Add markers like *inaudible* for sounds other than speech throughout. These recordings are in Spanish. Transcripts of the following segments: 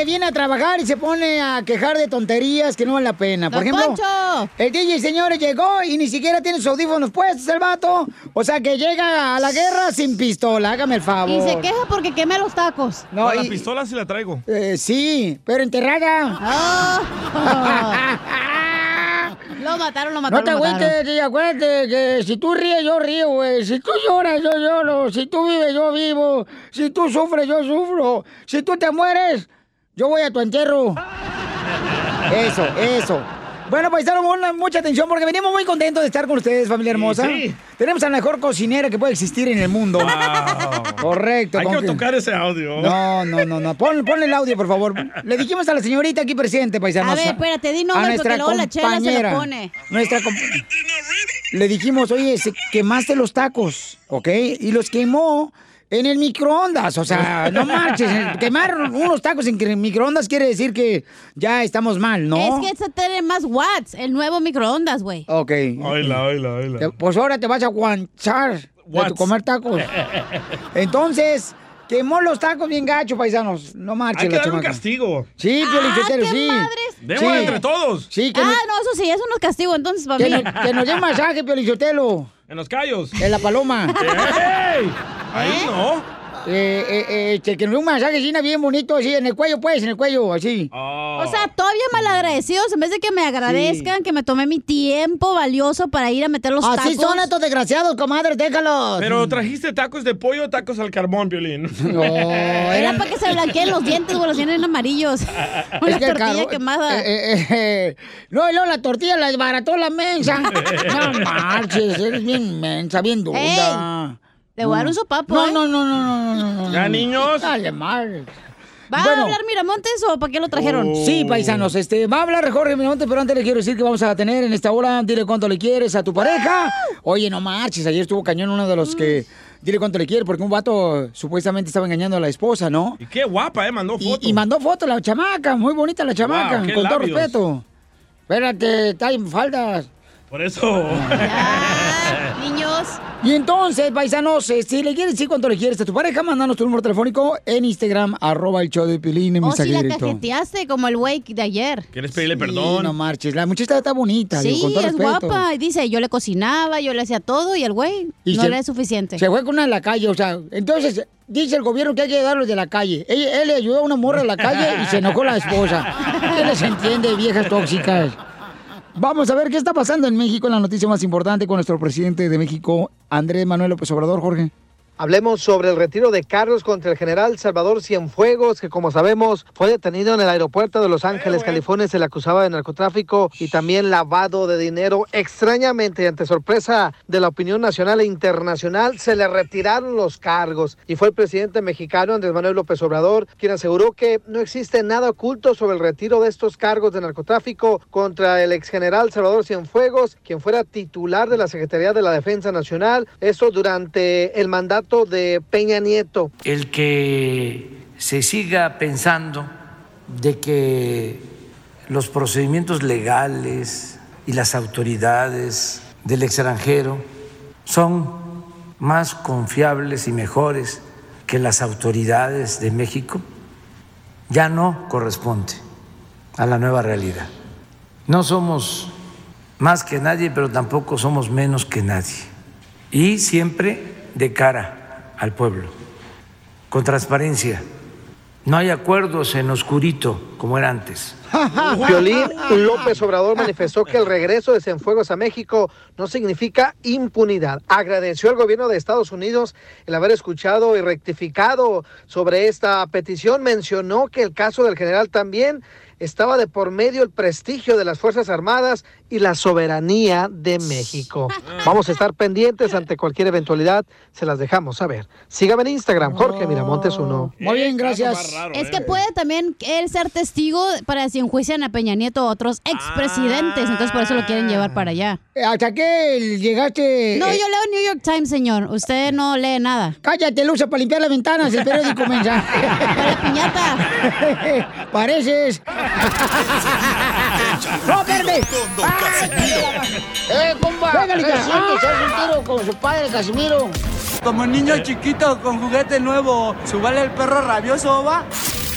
Que viene a trabajar y se pone a quejar de tonterías que no valen la pena. Por ejemplo, Poncho. el DJ señores llegó y ni siquiera tiene sus audífonos puestos el vato. O sea que llega a la guerra sin pistola, hágame el favor. Y se queja porque quemé los tacos. No, No, la y- pistola sí la traigo. eh, sí, pero enterrada. Ah. *laughs* Lo mataron, lo No mataron. te lo mataron. agüites, acuérdate que si tú ríes, yo río, güey. Si tú lloras, yo lloro. Si tú vives, yo vivo. Si tú sufres, yo sufro. Si tú te mueres, yo voy a tu entierro. Eso, eso. Bueno, pues una, mucha atención porque venimos muy contentos de estar con ustedes, familia hermosa. sí. Tenemos a la mejor cocinera que puede existir en el mundo. Wow. Correcto. Hay que tocar ese audio. No, no, no, no. Pon, ponle el audio, por favor. Le dijimos a la señorita aquí presente, paisanos. A ver, espérate, di nombre, porque luego la chela se lo pone. Nuestra comp- Le dijimos, oye, se- quemaste los tacos, ¿ok? Y los quemó en el microondas. O sea, *laughs* no marches. Quemar unos tacos en el microondas quiere decir que ya estamos mal, ¿no? Es que este tiene más watts, el nuevo microondas, güey. Ok. Oíla, oíla. Te- Pues ahora te vas a guanchar de tu comer tacos. *laughs* Entonces, quemó los tacos bien gacho, paisanos. No marches Hay que darle un castigo. Sí, Piolín Ah, sí. madres. Sí. entre todos. Sí, que, Ah, nos, no, eso sí, eso no es castigo, entonces para que mí. nos- que nos dé un masaje, Piolín Sotelo, En los callos. en la paloma. *laughs* ¡Ey! Ahí no. Eh, eh, eh, este, que nos un masaje así, bien bonito, así, en el cuello, pues, en el cuello, así. Oh. O sea, todavía malagradecidos, en vez de que me agradezcan, que me tomé mi tiempo valioso para ir a meter los Así tacos. son estos desgraciados, comadres, déjalos. Pero trajiste tacos de pollo o tacos al carbón, Violín. *laughs* No, Era para que se blanqueen los dientes, güey, los tienen amarillos. *laughs* Una Es que el tortilla quemada. eh, eh, eh, no, y luego la tortilla la desbarató la mensa. *laughs* No marches, eres bien mensa, bien dura. Te voy a dar un sopapo, No, ¿eh? no, no, no, no, no, no, no. Ya, niños. Dale, mal. ¿Va Bueno. a hablar Miramontes o para qué lo trajeron? Oh. Sí, paisanos, este, va a hablar Jorge Miramonte, pero antes le quiero decir que vamos a tener en esta hora, dile cuánto le quieres a tu pareja. Oye, no marches, ayer estuvo cañón uno de los que, dile cuánto le quiere, porque un vato supuestamente estaba engañando a la esposa, ¿no? Y qué guapa, ¿eh? Mandó Y, foto. y mandó foto la chamaca, muy bonita la chamaca, Wow, con todo respeto. Espérate, está en faldas. Por eso. Ya, Y entonces, paisanos, eh, si le quieres decir cuánto le quieres a tu pareja, mándanos tu número telefónico en Instagram, arroba el show de Pilín en O mensaje si la directo. cajeteaste como el güey de ayer. ¿Quieres pedirle Sí, perdón? no marches, la muchacha está bonita, digo, Sí, con todo es respeto. guapa. Y dice, yo le cocinaba, yo le hacía todo y el güey Y no se- le es suficiente. Se fue con una de la calle, o sea, entonces dice el gobierno que hay que ayudarlos de la calle. Él, él le ayudó a una morra a la calle y se enojó la esposa. *laughs* ¿Qué les entiende, viejas tóxicas? Vamos a ver qué está pasando en México, en la noticia más importante con nuestro presidente de México, Andrés Manuel López Obrador, Jorge. Hablemos sobre el retiro de cargos contra el general Salvador Cienfuegos, que como sabemos fue detenido en el aeropuerto de Los Ángeles, California. Se le acusaba de narcotráfico y también lavado de dinero. Extrañamente, y ante sorpresa de la opinión nacional e internacional, se le retiraron los cargos. Y fue el presidente mexicano, Andrés Manuel López Obrador, quien aseguró que no existe nada oculto sobre el retiro de estos cargos de narcotráfico contra el ex general Salvador Cienfuegos, quien fuera titular de la Secretaría de la Defensa Nacional. Esto durante el mandato de Peña Nieto. el que se siga pensando de que los procedimientos legales y las autoridades del extranjero son más confiables y mejores que las autoridades de México, ya no corresponde. a la nueva realidad. No somos más que nadie, pero tampoco somos menos que nadie. Y siempre de cara al pueblo, con transparencia. No hay acuerdos en oscurito como era antes. *laughs* Violín López Obrador manifestó que el regreso de Cienfuegos a México no significa impunidad. Agradeció al gobierno de Estados Unidos el haber escuchado y rectificado sobre esta petición. Mencionó que el caso del general también estaba de por medio el prestigio de las Fuerzas Armadas y la soberanía de México. *laughs* Vamos a estar pendientes ante cualquier eventualidad, se las dejamos saber. Sígame en Instagram, Jorge Miramontes 1. Muy bien, gracias. Es que puede también él ser testigo para si enjuician a Peña Nieto o otros expresidentes. Entonces por eso lo quieren llevar para allá. ¿Hasta qué llegaste? No, yo leo New York Times, señor. Usted no lee nada. Cállate, Lucha, para limpiar las ventanas, el periódico *laughs* mensaje. Para la piñata. *laughs* Pareces. ¡No, Don Casimiro. ¡Eh, compa! Que se hace un tiro con su padre, Casimiro. Como niño chiquito con juguete nuevo, ¿subale el perro rabioso, va?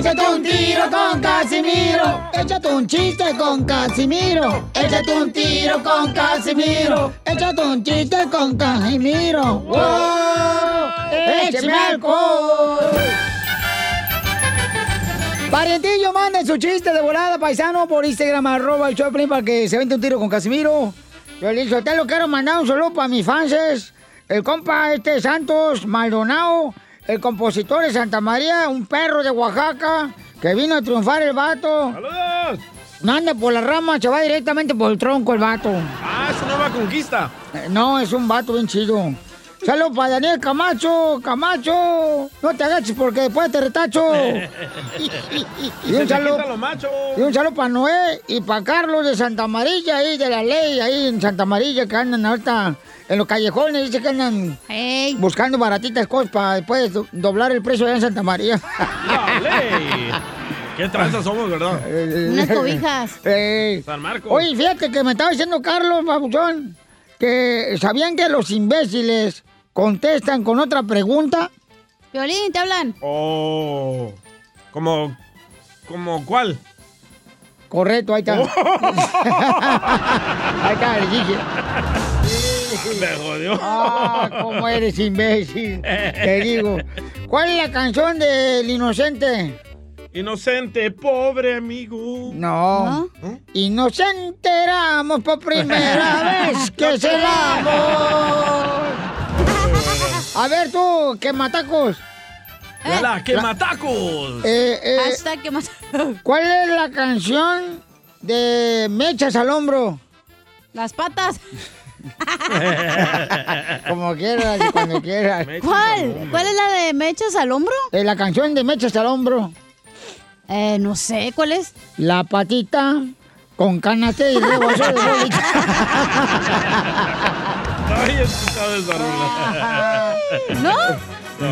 Échate un tiro con Casimiro. Échate un chiste con Casimiro. Échate un tiro con Casimiro. Échate un chiste con Casimiro. ¡Wow! ¡Échame alcohol! Parientillo, manden su chiste de volada, paisano, por Instagram, arroba el Choplin, para que se vente un tiro con Casimiro. Yo le te lo quiero mandar un saludo para mis fans. El compa este Santos Maldonado, el compositor de Santa María, un perro de Oaxaca, que vino a triunfar el vato. ¡Saludos! No anda por la rama, se va directamente por el tronco el vato. Ah, es una nueva conquista. Eh, No, es un vato bien chido. Saludos para Daniel Camacho, Camacho. No te agaches porque después te retacho. *laughs* y un saludo. Y un saludo para Noé y para Carlos de Santa Amarilla, ahí de la ley, ahí en Santa Amarilla, que andan ahorita en los callejones, dice que andan buscando baratitas cosas para después do- doblar el precio allá en Santa María. ¡Qué tranzas somos, verdad! Unas cobijas. Ey. San Marcos. Oye, fíjate que me estaba diciendo Carlos, babuchón, que sabían que los imbéciles contestan con otra pregunta. Violín, te hablan. Oh. ¿Como. ¿Como cuál? Correcto, ahí está. *laughs* *laughs* ahí está, le dije. *laughs* Me jodió. Ah, cómo eres imbécil. Te digo. ¿Cuál es la canción del inocente? Inocente, pobre amigo. No. Y nos enteramos por primera *laughs* vez que es el amor. A ver tú, que matacos. ¡La quematacos! Eh, eh, Hashtag que más. ¿Cuál es la canción de Mechas al hombro? Las patas. *laughs* Como quieras y cuando quieras. ¿Cuál? ¿Cuál es la de mechas al hombro? Eh, la canción de Mechas al hombro. Eh, no sé, ¿cuál es? La patita con canate y. No había escuchado esa rola. ¿No?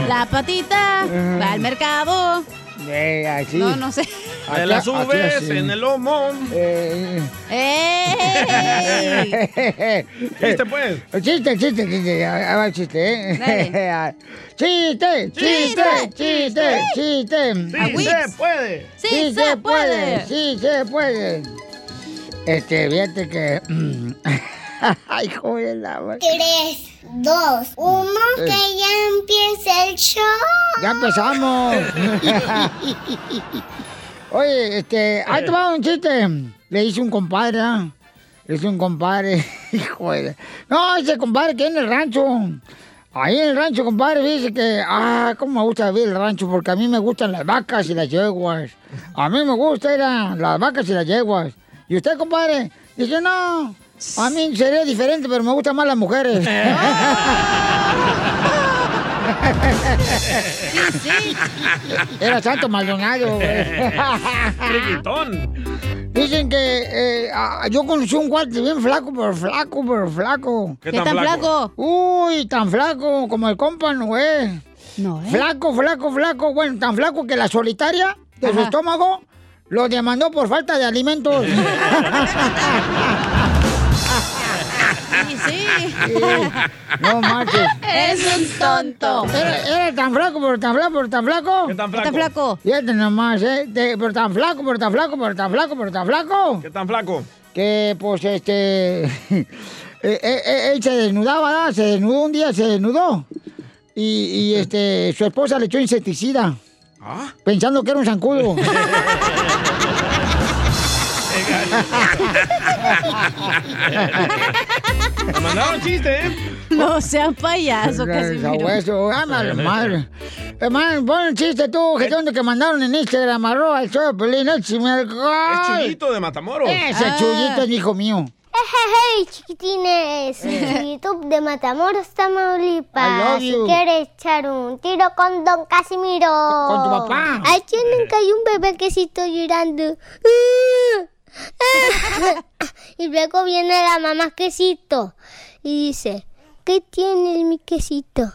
La patita va al mercado. Eh, así. No, no sé. Me la subes así. en el lomo. Eh, ¡Ey! ¿Viste, pues? Chiste, chiste, chiste. A ver, chiste, ¿eh? *laughs* Chiste, chiste, chiste, chiste. Sí, se puede. ¡Sí, se puede! Sí, se puede. Este, fíjate que. *clears throat* *laughs* Ay, joder, la. 3, 2, 1, Eh. que ya empiece el show. Ya empezamos. *laughs* Oye, este, ahí te va un chiste. Le hice un compadre, ¿ah? Le hice un compadre. *laughs* Hijo de... No, ese compadre que en el rancho. Ahí en el rancho, compadre, dice que, ah, cómo me gusta vivir el rancho, porque a mí me gustan las vacas y las yeguas. A mí me gusta era las vacas y las yeguas. ¿Y usted, compadre? Dice, no, a mí sería diferente, pero me gustan más las mujeres. *laughs* *laughs* Era Santo Maldonado. *laughs* Dicen que eh, ah, yo conocí un cuate bien flaco, pero flaco, pero flaco. ¿Qué ¿Qué tan tan flaco? flaco? Uy, tan flaco como el compa Noé. No, ¿eh? Flaco, flaco, flaco. Bueno, tan flaco que la solitaria de su estómago lo demandó por falta de alimentos. Sí, sí. no marches. Eres un tonto. Era, era tan flaco, pero tan flaco, pero tan flaco. ¿Qué tan ¿Qué flaco? tan flaco? Fíjate nomás, ¿eh? De- pero tan flaco, pero tan flaco, pero tan flaco, pero tan flaco. ¿Qué tan flaco? Que, pues, este... *laughs* eh, eh, eh, él se desnudaba, ¿verdad? Se desnudó un día, se desnudó. Y, y, este, su esposa le echó insecticida. ¿Ah? Pensando que era un zancudo. *laughs* *laughs* Me mandaron chiste, ¿eh? No sean payaso, Casimiro. Ándale, madre. Hermano, pon el chiste tú, que donde que mandaron en Instagram, arroba el show de Pelín. Es Chuyito de Matamoros. Ese Ah. chullito es hijo mío. Hey, chiquitines, soy YouTube de Matamoros, I Tamaulipas. Si you. quiere echar un tiro con Don Casimiro. Con tu papá. Ahí tienen que hay un bebé quesito llorando. *laughs* *laughs* y luego viene la mamá quesito y dice, ¿qué tienes mi quesito?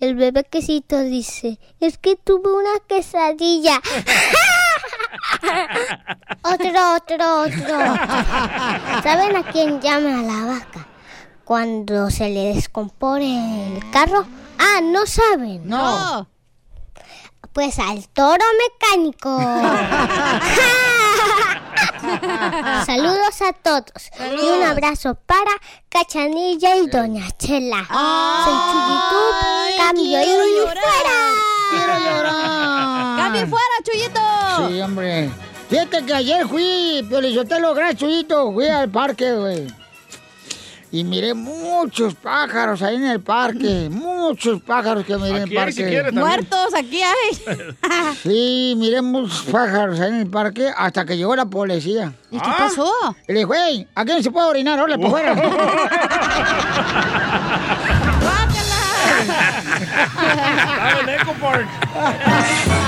El bebé quesito dice, es que tuve una quesadilla. *laughs* otro, otro, otro. ¿Saben a quién llama a la vaca? Cuando se le descompone el carro. Ah, no saben. No. Pues al toro mecánico. *laughs* *laughs* Saludos a todos. Y un abrazo para Cachanilla y Doña Chela. Soy Chuyitub. Cambio y llorar. Quiero fuera. llorar. ¡Cambie fuera, Chuyito! Sí, hombre. Fíjate que ayer fui, Piolizotelo, gracias, Chuyito, fui al parque, güey. Y miré muchos pájaros ahí en el parque. *laughs* Muchos pájaros que miré en el parque. si quiere, también. Muertos, aquí hay. *laughs* Sí, miré muchos pájaros ahí en el parque hasta que llegó la policía. ¿Y qué Ah. pasó? Y le dijo, hey, aquí no se puede orinar, órale, por fuera. Estaba en Eco Park. *laughs*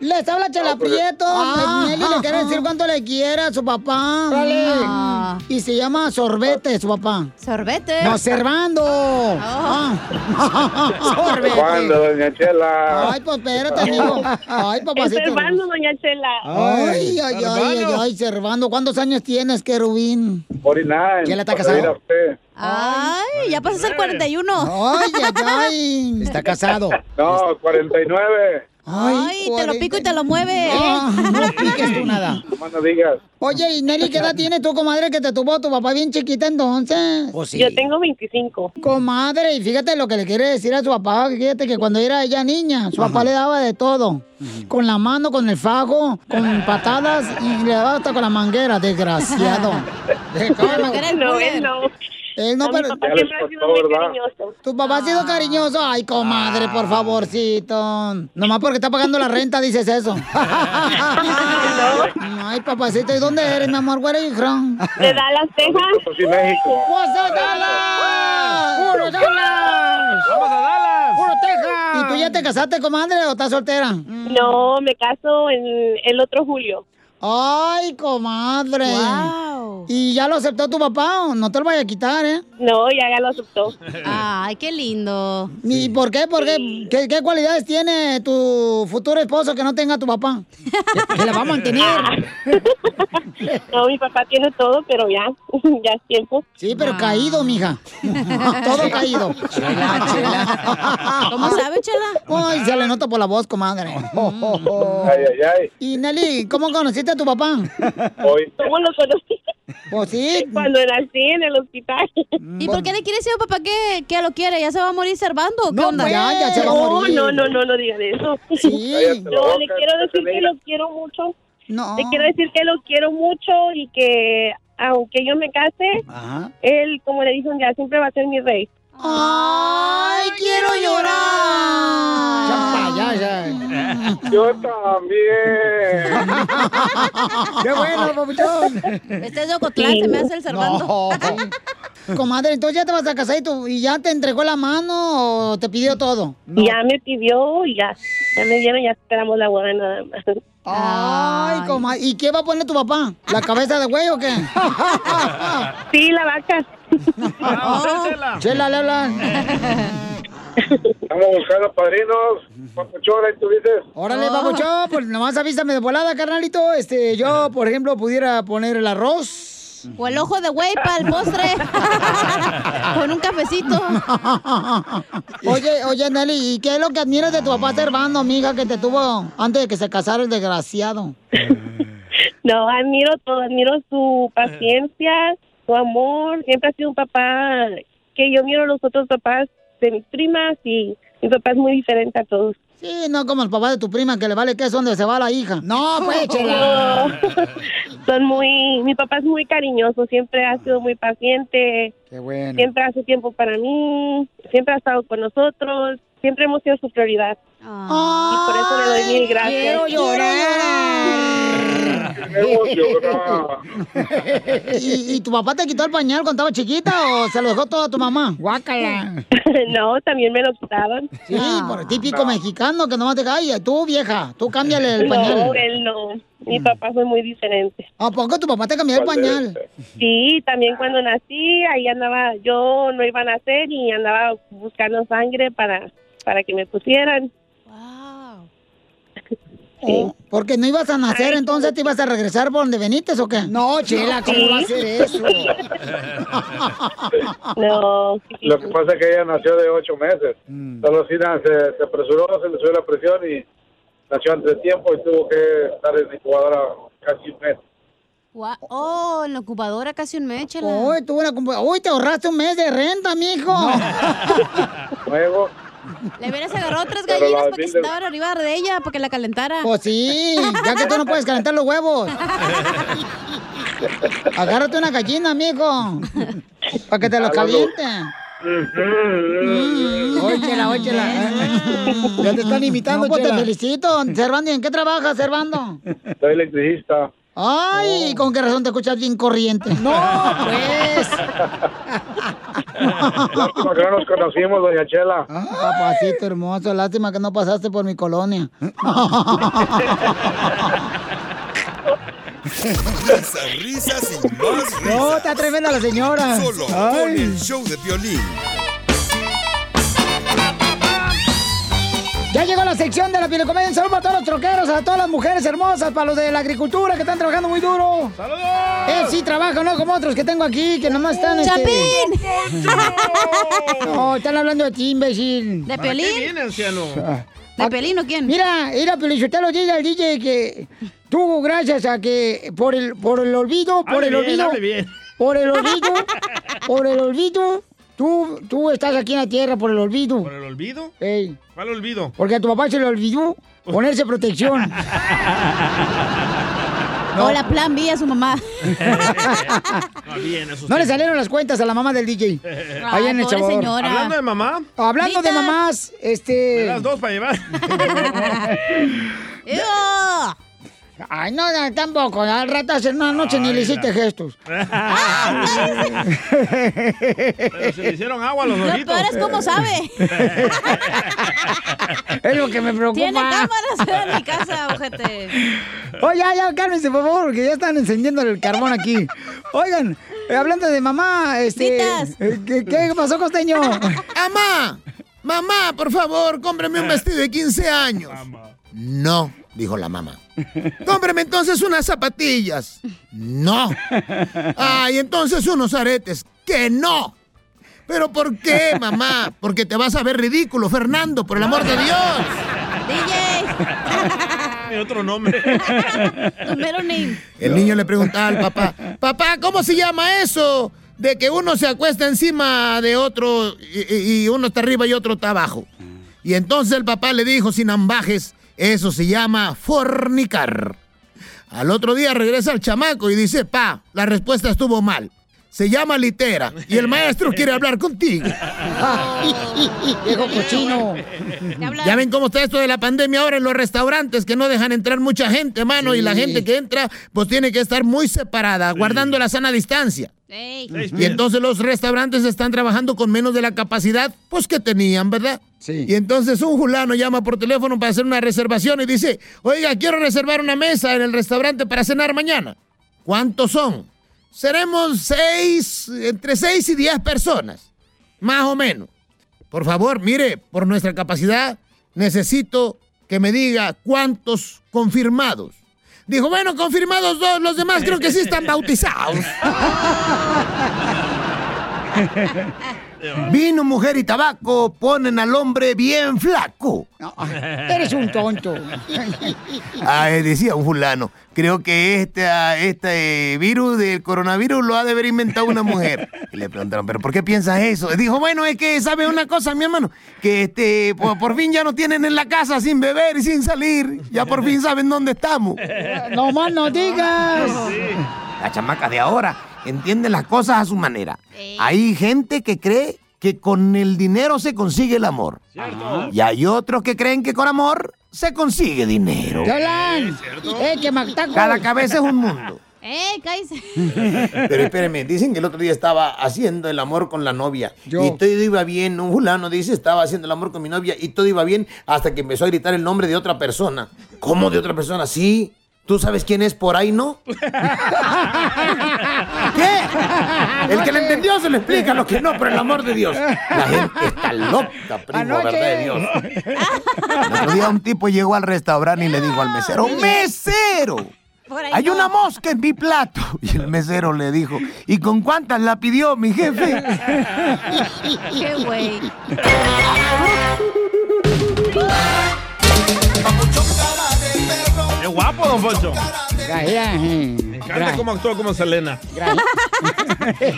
Les habla Chela Prieto. Ah. Nelly le quiere decir cuánto le quiere a su papá. Ah. Y se llama Sorbete, su papá. Sorbete. No, Servando. Ah. *laughs* Sorbete. ¿Cuándo, doña Chela? Ay, pues espérate, amigo. Ay, papacito. Servando, doña Chela. Ay, ay, ay, ay, ay, Servando. ¿Cuántos años tienes, querubín? 49. ¿Quién la está a casado? usted. Ay, ya pasas el 41. Ay, ay, ay. *laughs* Está casado. No, 49. Ay, te lo pico y te lo mueve. Ah, no piques tú nada. No digas. Oye, y Nelly, ¿qué edad tienes tú, comadre, que te tuvo tu papá bien chiquita entonces? Pues sí. Yo tengo 25. Comadre, y fíjate lo que le quiere decir a su papá, fíjate que cuando era ella niña, su papá le daba de todo. Con la mano, con el fajo, con patadas y le daba hasta con la manguera, desgraciado. La manguera del No, él no. Él no, pero... papá Ya siempre les ha sido costó, muy ¿verdad? cariñoso. ¿Tu papá ha sido cariñoso? Ay, comadre, por favorcito. Nomás porque está pagando la renta dices eso. *laughs* Ay, papacito, ¿y dónde eres, mi amor? Where are you from? De Dallas, Texas. México. What's up, Dallas? ¡Puro Dallas! ¡Vamos a Dallas! ¡Puro Texas! ¿Y tú ya te casaste, comadre, o estás soltera? No, me caso en el otro julio. Ay, comadre. Wow. ¿Y ya lo aceptó tu papá o no te lo vaya a quitar, eh? No, ya, ya lo aceptó. *laughs* Ay, qué lindo. ¿Y por qué? ¿Por qué? ¿Qué, qué cualidades tiene tu futuro esposo que no tenga tu papá? *laughs* Que, la va a mantener. *laughs* No, mi papá tiene todo, pero ya, ya es tiempo. Sí, pero caído, mija. Todo caído. ¿Cómo sabe, Chela? Ay, se le nota por la voz, comadre. Ay, ay, ay. Y Nelly, ¿cómo conociste a tu papá? Hoy. ¿Cómo lo conocí? Pues sí. *laughs* Cuando nací en el hospital. ¿Y por qué le quiere decir a papá que, que lo quiere? ¿Ya se va a morir Servando qué No, onda? pues, ya, ya se va a No, morir. no, no, no, no digan eso. Sí. *laughs* No, le quiero decir que lo quiero mucho. No. Le quiero decir que lo quiero mucho y que aunque yo me case, Ajá. él, como le dije un día, siempre va a ser mi rey. ¡Ay, quiero llorar! Ya, ya, Yo también. ¡Qué bueno, papuchón! Este es de Ocotlán, se me hace el Servando. No. Comadre, entonces ya te vas a casar y, tú, y ya te entregó la mano o te pidió todo. Ya me pidió y ya, ya me dieron, ya esperamos la boda nada más. Ay, comadre. ¿Y qué va a poner tu papá? ¿La cabeza de güey o qué? Sí, la vaca. Chela, le hablan. Estamos buscando padrinos. Papuchón, ahí tú dices. Órale, papuchón, pues nomás avísame de volada, carnalito. Este, yo, por ejemplo, pudiera poner el arroz. O el ojo de güey para el postre. *laughs* Con un cafecito. *laughs* Oye, oye, Nelly, ¿y qué es lo que admiras de tu papá Servando, amiga, que te tuvo antes de que se casara el desgraciado? *laughs* No, admiro todo, admiro su paciencia, su amor. Siempre ha sido un papá que yo miro a los otros papás de mis primas y mi papá es muy diferente a todos. Sí, no como el papá de tu prima, que le vale que es donde se va la hija. No, pues, chela. *laughs* Son muy, mi papá es muy cariñoso, siempre ha sido muy paciente, Qué bueno. siempre hace tiempo para mí, siempre ha estado con nosotros, siempre hemos sido su prioridad. y por eso le doy mil gracias. quiero *laughs* ¿Y, y tu papá te quitó el pañal cuando estaba chiquita o se lo dejó todo a tu mamá? Guácala. *laughs* no, también me lo quitaban. Sí, por el típico mexicano que nomás te cae. Tú, vieja, tú cámbiale el No, pañal. él no. Mi papá fue muy diferente. ¿A poco tu papá te cambió el pañal? Sí, también cuando nací, ahí andaba, yo no iba a nacer y andaba buscando sangre para, para que me pusieran. Oh, Porque no ibas a nacer, entonces te ibas a regresar por donde veniste o qué? No, Chela, ¿cómo Sí. va a ser eso? *laughs* No. Lo que pasa es que ella nació de ocho meses. Mm. Solo si se, se apresuró, se le subió la presión y nació antes de tiempo y tuvo que estar en la incubadora casi un mes. Oh, en la ocupadora casi un mes, chela. Uy, tú una Uy, te ahorraste un mes de renta, mijo. *laughs* Luego, Le hubieras agarrado tres Pero gallinas para que se estaban arriba de ella, para que la calentara. Pues sí, ya que tú no puedes calentar los huevos. *laughs* Agárrate una gallina, mijo. Para que te los caliente. *laughs* Óchela, óchela. *laughs* Ya te están imitando, No, pues, Te felicito. Servando, ¿y en qué trabajas, Servando? soy electricista. Ay, ¿con qué razón te escuchas bien corriente? No, pues. *laughs* Lástima que no nos conocimos, doña Chela. Papacito hermoso, lástima que no pasaste por mi colonia. Risas, risas y más risas. No, está tremenda la señora. Solo con Ay. el show de violín. Ya llegó la sección de la piel Saludos para todos los troqueros, a todas las mujeres hermosas, para los de la agricultura que están trabajando muy duro. ¡Saludos! Eh, sí trabajan, no como otros que tengo aquí, que nomás están. este- ¡Chapín! *laughs* No, están hablando de ti, imbécil. ¿De ¿Para qué Pelín? viene, anciano? ¿De Pelín o quién? Mira, mira, Pelichotelo, dice al DJ que tú, gracias a que por el, por el olvido, por Hable el bien, olvido, por el olvido, por el olvido, tú, tú estás aquí en la tierra por el olvido. ¿Por el olvido? Ey, ¿Cuál olvido? porque a tu papá se le olvidó ponerse protección. *laughs* O la plan B a su mamá. *laughs* No, bien, eso No sí. le salieron las cuentas a la mamá del DJ. Allá *laughs* en el señora. Hablando de mamá, Hablando de mamás, ¿me este. das dos para llevar? Ay, no, no, tampoco. Al rato hace una noche ni le hiciste gestos. *laughs* Pero se le hicieron agua a los Lo ojitos. peor es cómo sabe. *laughs* Es lo que me preocupa. Tiene cámaras en mi casa, ojete. Oye, ya, ya, cálmense, por favor, porque ya están encendiendo el carbón aquí. Oigan, eh, hablando de mamá, este. Eh, ¿qué, qué pasó, costeño? *laughs* ¡Mamá! ¡Mamá, por favor, cómprame un vestido de 15 años! No, dijo la mamá. Cómprame entonces unas zapatillas. No. Ay, entonces unos aretes. Que no. ¿Pero por qué, mamá? Porque te vas a ver ridículo, Fernando, por el amor de Dios. Mi *laughs* otro nombre. El niño le preguntaba al papá, papá, ¿cómo se llama eso? De que uno se acuesta encima de otro y, y- y uno está arriba y otro está abajo. Y entonces el papá le dijo sin ambajes, eso se llama fornicar. Al otro día regresa el chamaco y dice, pa, la respuesta estuvo mal. Se llama litera y el maestro quiere hablar contigo. *laughs* Viejo cochino. Ya ven cómo está esto de la pandemia ahora en los restaurantes, que no dejan entrar mucha gente, mano, y la Sí. gente que entra, pues tiene que estar muy separada, guardando la sana distancia. Y entonces los restaurantes están trabajando con menos de la capacidad, pues que tenían, ¿verdad? Sí. Y entonces un fulano llama por teléfono para hacer una reservación y dice, oiga, quiero reservar una mesa en el restaurante para cenar mañana. ¿Cuántos son? Seremos seis, entre seis y diez personas, más o menos. Por favor, mire, por nuestra capacidad, necesito que me diga cuántos confirmados. Dijo, bueno, confirmados dos, los demás creo que sí están bautizados. *laughs* Vino, mujer y tabaco ponen al hombre bien flaco. Eres un tonto. *laughs* Ah, decía un fulano, creo que este, este virus del coronavirus lo ha de haber inventado una mujer. Y le preguntaron, ¿pero por qué piensas eso? Dijo, bueno, es que sabe una cosa, mi hermano, que este, por, por fin ya no tienen en la casa sin beber y sin salir. Ya por fin saben dónde estamos. No más no digas. La chamaca de ahora entiende las cosas a su manera. Hay gente que cree que con el dinero se consigue el amor. Y hay otros que creen que con amor se consigue dinero. ¡Chalán! ¡Eh, que! Cada cabeza es un mundo. *laughs* ¡Eh, cállese! *laughs* Pero espérenme, dicen que el otro día estaba haciendo el amor con la novia. Yo. Y todo iba bien. Un fulano dice, estaba haciendo el amor con mi novia y todo iba bien hasta que empezó a gritar el nombre de otra persona. ¿Cómo de otra persona? Sí. ¿Tú sabes quién es por ahí, no? *laughs* ¿Qué? El que le entendió se lo explica, los que no, por el amor de Dios. La gente está loca, primo, Anoche. verdad de Dios. El otro día un tipo llegó al restaurante y le dijo al mesero, ¡Mesero! Hay no. una mosca en mi plato. Y el mesero le dijo, ¿y con cuántas la pidió mi jefe? ¡Qué güey! *laughs* ¡Qué guapo, don Poncho! Me encanta cómo actúa como Selena.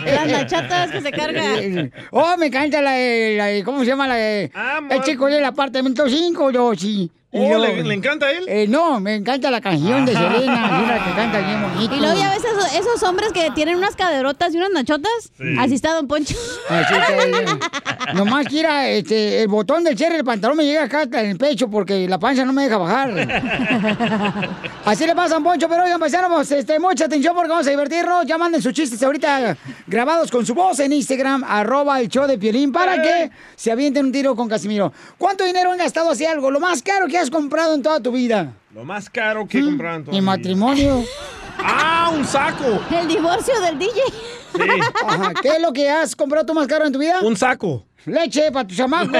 Las nachatas que se carga. Oh, me encanta la, de- la de- ¿cómo se llama la de, El chico del apartamento 5, yo sí. Oh, ¿le, le encanta a él? Eh, no, me encanta la canción de. Selena, es una que canta bien bonito. Y luego ya ves esos, esos hombres que tienen unas caderotas y unas nachotas. Sí. Así está Don Poncho. Así que, nomás quiera, este, el botón del cierre del pantalón me llega acá hasta en el pecho porque la panza no me deja bajar. *laughs* Así le pasa a Poncho, pero oigan, paisanos, este, mucha atención porque vamos a divertirnos. Ya manden sus chistes ahorita grabados con su voz en Instagram, arroba el show de Piolín, para que se avienten un tiro con Casimiro. ¿Cuánto dinero han gastado así algo? Lo más caro que has comprado en toda tu vida. Lo más caro que he comprado en toda Mi matrimonio. *laughs* ¡Ah, un saco! El divorcio del DJ. Ajá, ¿Qué es lo que has comprado tú más caro en tu vida? Un saco. Leche para tu chamaco. *laughs*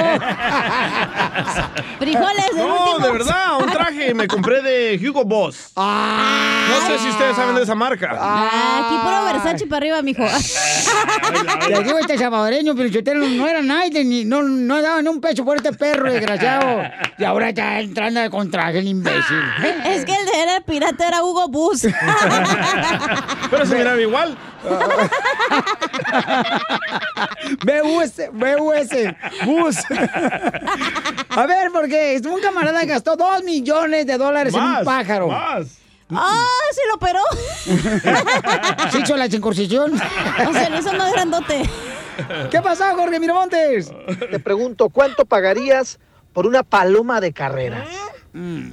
Frijoles, el No, último. de verdad, un traje me compré de Hugo Boss. No sé si ustedes saben de esa marca. Ah, aquí puro Versace para arriba, mijo. Te digo, este salvadoreño, pero yo no era nadie, ni, no, no daba ni un pecho por este perro desgraciado. Y ahora está entrando con traje el imbécil. Es que el de era pirata era Hugo Bus. *laughs* Pero se miraba igual. *laughs* BUS, BUS, bus. A ver, porque un camarada gastó dos millones de dólares en un pájaro. más. ¡Ah! ¿Se lo operó? ¿Se hizo la circuncisión? O sea, lo hizo más grandote. ¿Qué pasó, Jorge Miramontes? Te pregunto, ¿cuánto pagarías por una paloma de carreras?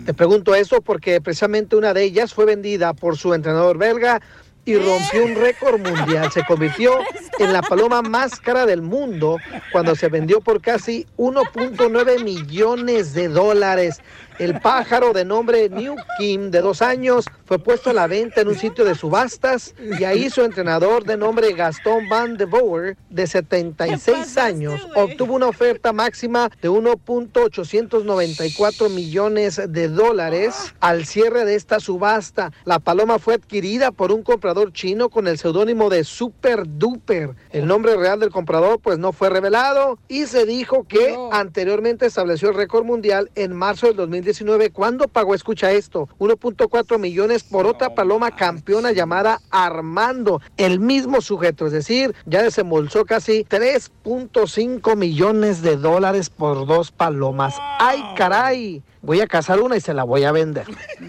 Te pregunto eso porque precisamente una de ellas fue vendida por su entrenador belga y rompió un récord mundial. Se convirtió en la paloma más cara del mundo cuando se vendió por casi 1.9 millones de dólares. El pájaro de nombre New Kim, de dos años, fue puesto a la venta en un sitio de subastas y ahí su entrenador de nombre Gastón Van de Boer, de 76 años, obtuvo una oferta máxima de 1.894 millones de dólares al cierre de esta subasta. La paloma fue adquirida por un comprador chino con el seudónimo de Super Duper. El nombre real del comprador pues no fue revelado y se dijo que anteriormente estableció el récord mundial en marzo del 2019 cuando pagó, escucha esto, 1.4 millones por otra paloma campeona llamada Armando, el mismo sujeto, es decir, ya desembolsó casi 3.5 millones de dólares por dos palomas. ¡Ay, caray! Voy a cazar una y se la voy a vender.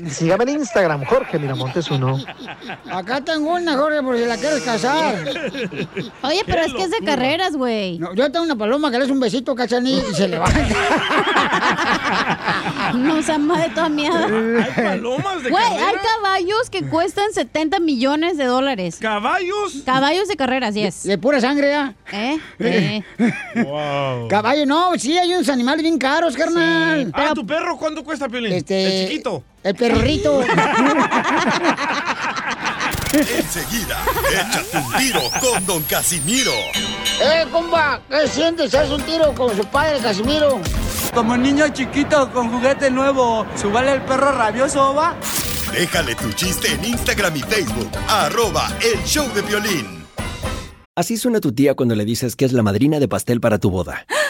Sígame en Instagram, Jorge Miramontes uno. Acá tengo una, Jorge, por si la quieres casar. Oye, pero es que es de carreras, güey. No, yo tengo una paloma que le das un besito, cachanilla, y se levanta. *laughs* No se ama de toda mierda. Hay palomas de Güey, hay caballos que cuestan 70 millones de dólares. ¿Caballos? Caballos de carreras, yes. De pura sangre, ¿ya? ¿Eh? Eh. Wow. Caballo, no, sí, hay unos animales bien caros, carnal. Ah, ¿tu perro cuánto cuesta, Piolín? Este- El chiquito. El perrito. Enseguida, échate un tiro con Don Casimiro. ¡Eh, compa! ¿Qué sientes? ¿Haz un tiro con su padre, Casimiro? Como niño chiquito con juguete nuevo, ¿subale el perro rabioso, va? Déjale tu chiste en Instagram y Facebook. Arroba El Show de Violín. Así suena tu tía cuando le dices que es la madrina de pastel para tu boda. *gasps*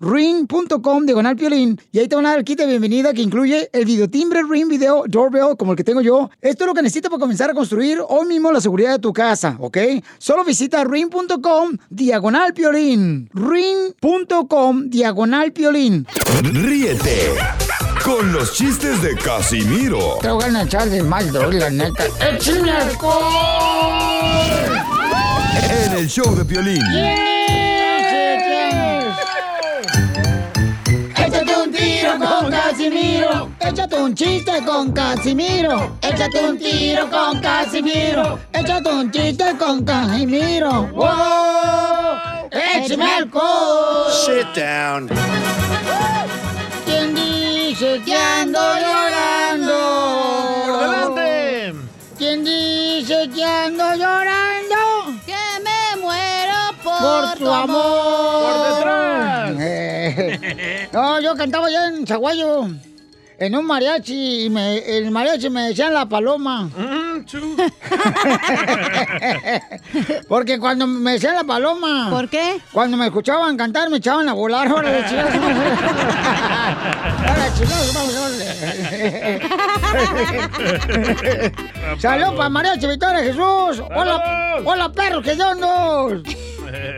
ring.com diagonal piolín y ahí te van a dar el kit de bienvenida que incluye el videotimbre Ring Video Doorbell como el que tengo yo. Esto es lo que necesitas para comenzar a construir hoy mismo la seguridad de tu casa, ¿ok? Solo visita ring.com diagonal piolín. ring.com diagonal piolín. Ríete con los chistes de Casimiro Te voy a echar de mal, la neta. ¡Échame alcohol! en el show de Piolín. Échate un chiste con Casimiro. Échate un tiro con Casimiro. Échate un chiste con Casimiro. ¡Wow! ¡Échame alcohol! Sit down. ¿Quién dice que ando llorando? ¡Por delante! ¿Quién dice que ando llorando? Que me muero por, Por tu amor. ¡Por detrás! *laughs* No, yo cantaba allá en Zaguayo. En un mariachi y me, el mariachi me decían la paloma. *laughs* Porque cuando me decían la paloma. ¿Por qué? Cuando me escuchaban cantar me echaban a volar. Ahora de chinos. Ahora chinos, vamos. Salud para Mariachi Victoria Jesús. Hola, hola perros que dos. *laughs*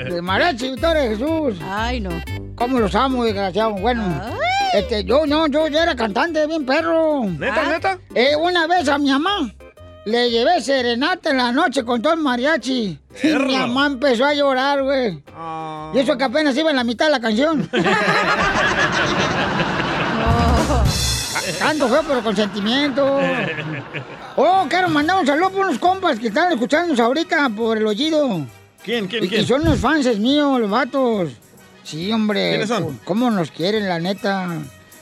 De Mariachi Victoria Jesús. Ay, no. ¿Cómo los amo, desgraciado? Bueno, este, yo no, yo ya era cantante, bien perro. ¿Neta, neta? Eh, una vez a mi mamá le llevé serenata en la noche con todo el mariachi. Y mi mamá empezó a llorar, güey. Y eso que apenas iba en la mitad de la canción. *laughs* Canto feo, pero con sentimiento. Oh, quiero mandar un saludo por unos compas que están escuchándonos ahorita por el oído. ¿Quién, quién, Y, quién? y son los fans míos, los vatos. Sí, hombre. ¿Quiénes son? ¿Cómo nos quieren, la neta?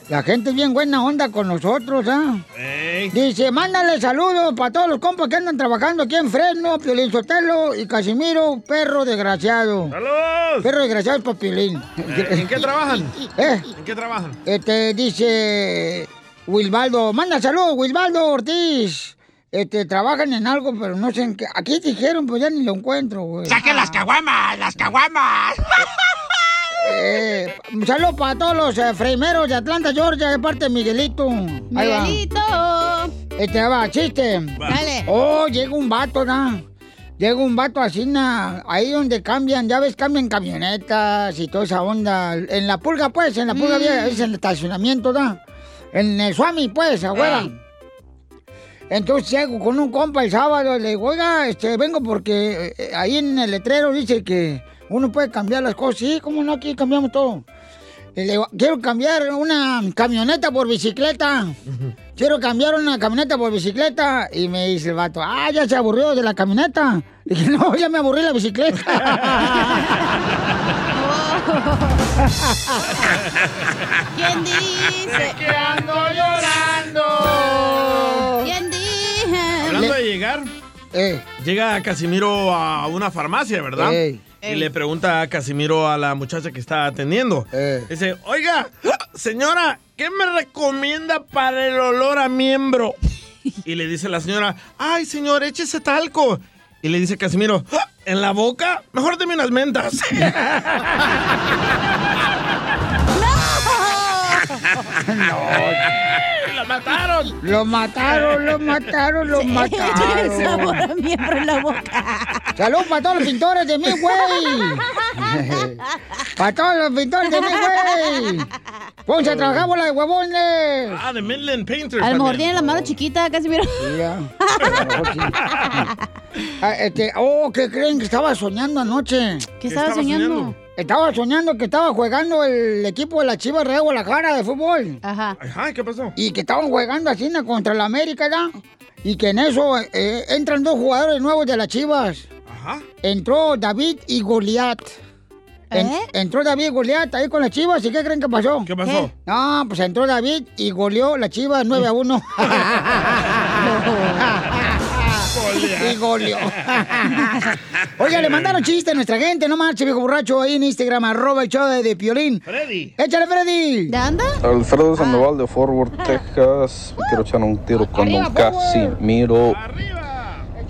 La gente es bien buena onda con nosotros, ¿ah? Dice, mándale saludos para todos los compas que andan trabajando aquí en Fresno, Piolín Sotelo y Casimiro, perro desgraciado. ¡Saludos! Perro desgraciado es para Piolín. Eh, ¿En qué trabajan? ¿Eh? ¿En qué trabajan? Este, dice Wilbaldo, manda saludos, Wilbaldo Ortiz. Este, trabajan en algo, pero no sé en qué. Aquí dijeron, pues ya ni lo encuentro, güey. ¡Saquen las caguamas! ¡Las caguamas! *laughs* Eh, un saludo para todos los eh, freimeros de Atlanta, Georgia, de parte de Miguelito. Ahí va. Miguelito. Este va, chiste. Dale. Oh, llega un vato, ¿no? Llega un vato así, na, ahí donde cambian, ya ves, cambian camionetas y toda esa onda. En la pulga, pues, en la pulga, Mm. vieja, es en el estacionamiento, ¿no? En el Swami, pues, abuela. Ey. Entonces llego con un compa el sábado, le digo, oiga, este, vengo porque eh, ahí en el letrero dice que uno puede cambiar las cosas. Sí, cómo no, aquí cambiamos todo. Y le digo, quiero cambiar una camioneta por bicicleta. Quiero cambiar una camioneta por bicicleta. Y me dice el vato, ah, ya se aburrió de la camioneta. Le dije, no, ya me aburrí de la bicicleta. *laughs* ¿Quién dice? que ando llorando. ¿Quién dice? Hablando de llegar, Eh, llega Casimiro a una farmacia, ¿verdad? Ey. Y le pregunta a Casimiro a la muchacha que está atendiendo. Eh. Dice, oiga, señora, ¿qué me recomienda para el olor a miembro? Y le dice la señora, ay, señor, échese talco. Y le dice Casimiro, "Ah, ¿en la boca? Mejor deme unas mentas. *laughs* *laughs* ¡Lo mataron! Lo mataron, lo mataron, lo mataron. *laughs* sabor a miembro en la boca. Saludos para todos los pintores de mí, güey. para todos los pintores de mí, güey. Ponce a trabajar bola de huevones. Ah, de Midland Painters. A lo mejor tiene la mano chiquita, casi mira. Sí, ya. A lo mejor sí. Ah, este, oh, ¿qué creen que estaba soñando anoche? ¿Qué estaba estaba soñando? soñando? Estaba soñando que estaba jugando el equipo de la Chivas Real Guadalajara de fútbol. Ajá. Ajá, ¿qué pasó? Y que estaban jugando así contra la América, ¿ya? Y que en eso eh, entran dos jugadores nuevos de las Chivas. Ajá. Entró David y Goliat. En- ¿Eh? Entró David y Goliat ahí con las Chivas. ¿Y qué creen que pasó? ¿Qué pasó? No, pues entró David y goleó la Chivas 9 a 1. *laughs* *laughs* *laughs* y goleó. *laughs* Oye, le mandaron chiste a nuestra gente. No marche, viejo borracho, ahí en Instagram, arroba el show de, de Piolín. Freddy. Échale, Freddy. ¿De anda? Alfredo Sandoval de Fort Worth, Texas. Me quiero echar un tiro con Arriba, Don. Casimiro.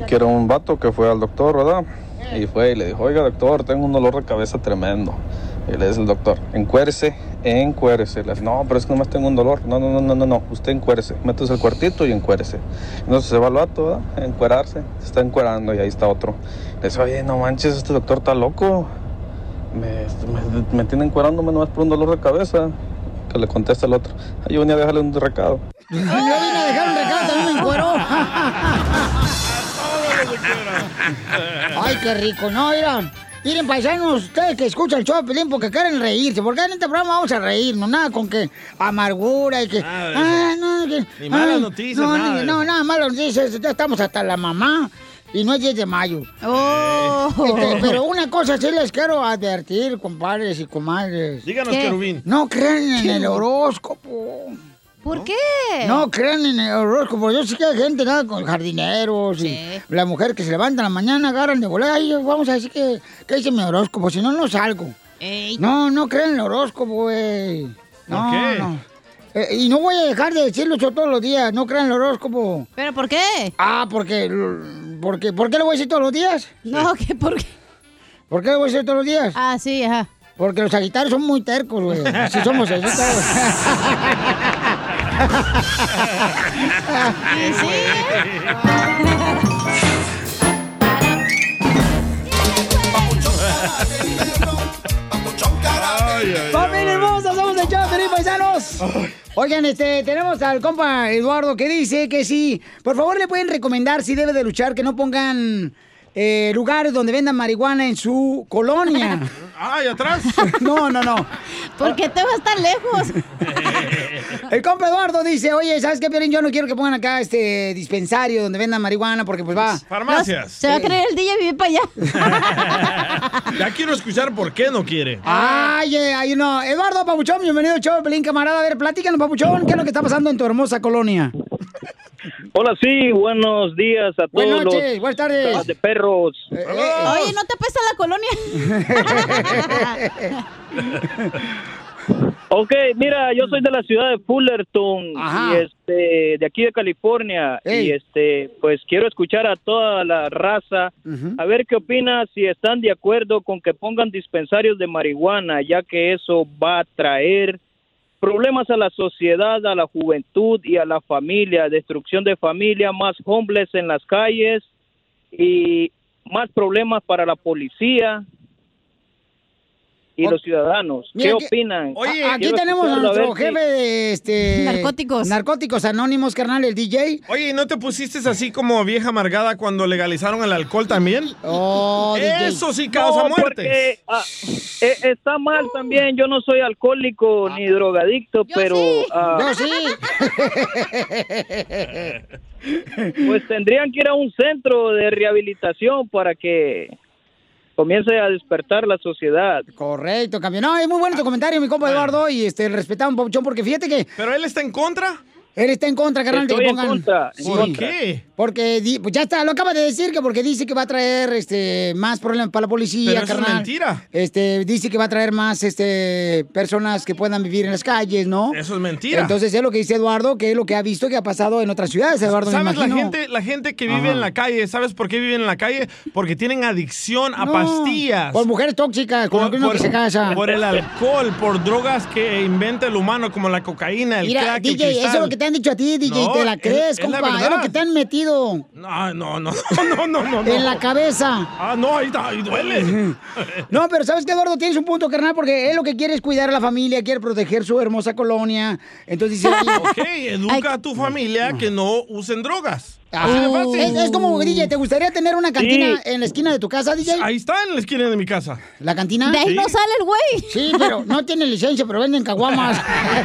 Que era un vato que fue al doctor, ¿verdad? Y fue y le dijo, oiga doctor, tengo un dolor de cabeza tremendo. Y le dice el doctor, encuérese, encuérese. Le dice, no, pero es que nomás tengo un dolor. No, no, no, no, no, no. usted encuérese. Métese el cuartito y encuérese. Entonces se va vato, ¿verdad? Encuerarse. Se está encuerando y ahí está otro. Le dice, oye, no manches, este doctor está loco. Me, me, me tiene encuerándome nomás por un dolor de cabeza. Que le contesta el otro. "Ay, yo venía a dejarle un recado. Yo vine a dejar un recado, también me encueró. *laughs* Ay, qué rico. No, miren. Miren, paisanos, ustedes que escuchan el show porque quieren reírse. Porque en este programa vamos a reírnos. Nada con que amargura y que... Ah, no, que- Ni malas ay, noticias, No, nada ni- no, nada, malas noticias. Ya estamos hasta la mamá. Y no es 10 de mayo. Oh. Este, pero una cosa sí les quiero advertir, compadres y comadres. Díganos, querubín. No crean en el horóscopo. ¿Por qué? No crean en el horóscopo. Yo sé que hay gente nada con jardineros y Sí. la mujer que se levanta en la mañana, agarran de volar. Ay, vamos a decir que, que dice mi horóscopo, si no, no salgo. Ey. No, no crean en el horóscopo, güey. No, qué? no. Eh, y no voy a dejar de decirlo yo todos los días. No crean en el horóscopo. ¿Pero por qué? Ah, porque, porque. ¿Por qué lo voy a decir todos los días? *laughs* No, ¿qué? ¿Por qué? ¿Por qué lo voy a decir todos los días? Ah, sí, ajá. Porque los sagitarios son muy tercos, güey. Así somos así todos. *laughs* ¡Familia hermosa! ¡Somos el show paisanos! Oigan, este, tenemos al compa Eduardo que dice que sí. Por favor, le pueden recomendar si debe de luchar que no pongan eh, lugares donde vendan marihuana en su colonia. *laughs* ¡Ay, atrás! *laughs* No, no, no. ¿Por qué te vas tan lejos? *laughs* El compa Eduardo dice, oye, ¿sabes qué, Piolín? Yo no quiero que pongan acá este dispensario donde vendan marihuana porque pues va... Farmacias. Se va a creer el DJ vivir para allá. Ya quiero escuchar por qué no quiere. Ay, eh, ay, no. Eduardo Papuchón, bienvenido show, Pelín, camarada. A ver, platícanos, Papuchón, ¿qué es lo que está pasando en tu hermosa colonia? Hola, sí, buenos días a todos Buenas los noches, buenas tardes. de perros. Oye, ¿no te apesta la colonia? *laughs* Ok, mira, yo soy de la ciudad de Fullerton Ajá. y este de aquí de California y este pues quiero escuchar a toda la raza a ver qué opina si están de acuerdo con que pongan dispensarios de marihuana, ya que eso va a traer problemas a la sociedad, a la juventud y a la familia, destrucción de familia, más homeless en las calles y más problemas para la policía y los ciudadanos. Mira ¿Qué que- opinan? A- Aquí tenemos a nuestro jefe de este Narcóticos. Narcóticos Anónimos, carnal, el DJ. Oye, ¿y no te pusiste así como vieja amargada cuando legalizaron el alcohol también? Oh, Eso sí causa No, porque, ah, eh, está mal también. Yo no soy alcohólico ni drogadicto, pero ah, Yo sí. *laughs* pues tendrían que ir a un centro de rehabilitación para que comience a despertar la sociedad. Correcto, campeón. No, es muy bueno tu comentario, mi compa Eduardo, y este, respetamos, Papuchón, porque fíjate que... ¿Pero él está en contra? Él está en contra, carnal, de Estoy que en pongan... contra, en ¿Por contra. qué? Porque, pues ya está, lo acaba de decir, que porque dice que va a traer este, más problemas para la policía, Pero eso es carnal. mentira. Este, dice que va a traer más este, personas que puedan vivir en las calles, ¿no? Eso es mentira. Entonces es lo que dice Eduardo, que es lo que ha visto que ha pasado en otras ciudades, Eduardo, me ¿Sabes la gente, la gente que vive Ajá. en la calle? ¿Sabes por qué viven en la calle? Porque tienen adicción a No, pastillas. Por mujeres tóxicas, con primero que se casa. por el alcohol, por drogas que inventa el humano, como la cocaína, el Mira, crack, el DJ, eso es lo que te han dicho a ti, DJ, No, te la es- crees, es la compa. Es lo que te han metido No, no, no, no, *laughs* no, no, no. en la cabeza. Ah, no, ahí, ahí duele. *laughs* No, pero ¿sabes qué, Eduardo? Tienes un punto, carnal, porque él lo que quiere es cuidar a la familia, quiere proteger su hermosa colonia. Entonces dice, *laughs* Ok, educa a tu familia que no usen drogas. Ah, fácil. es, es como, DJ, ¿te gustaría tener una cantina Sí. en la esquina de tu casa, DJ? Ahí está en la esquina de mi casa. ¿La cantina? De ahí no sale el güey. Sí, pero no tiene licencia, pero venden caguamas.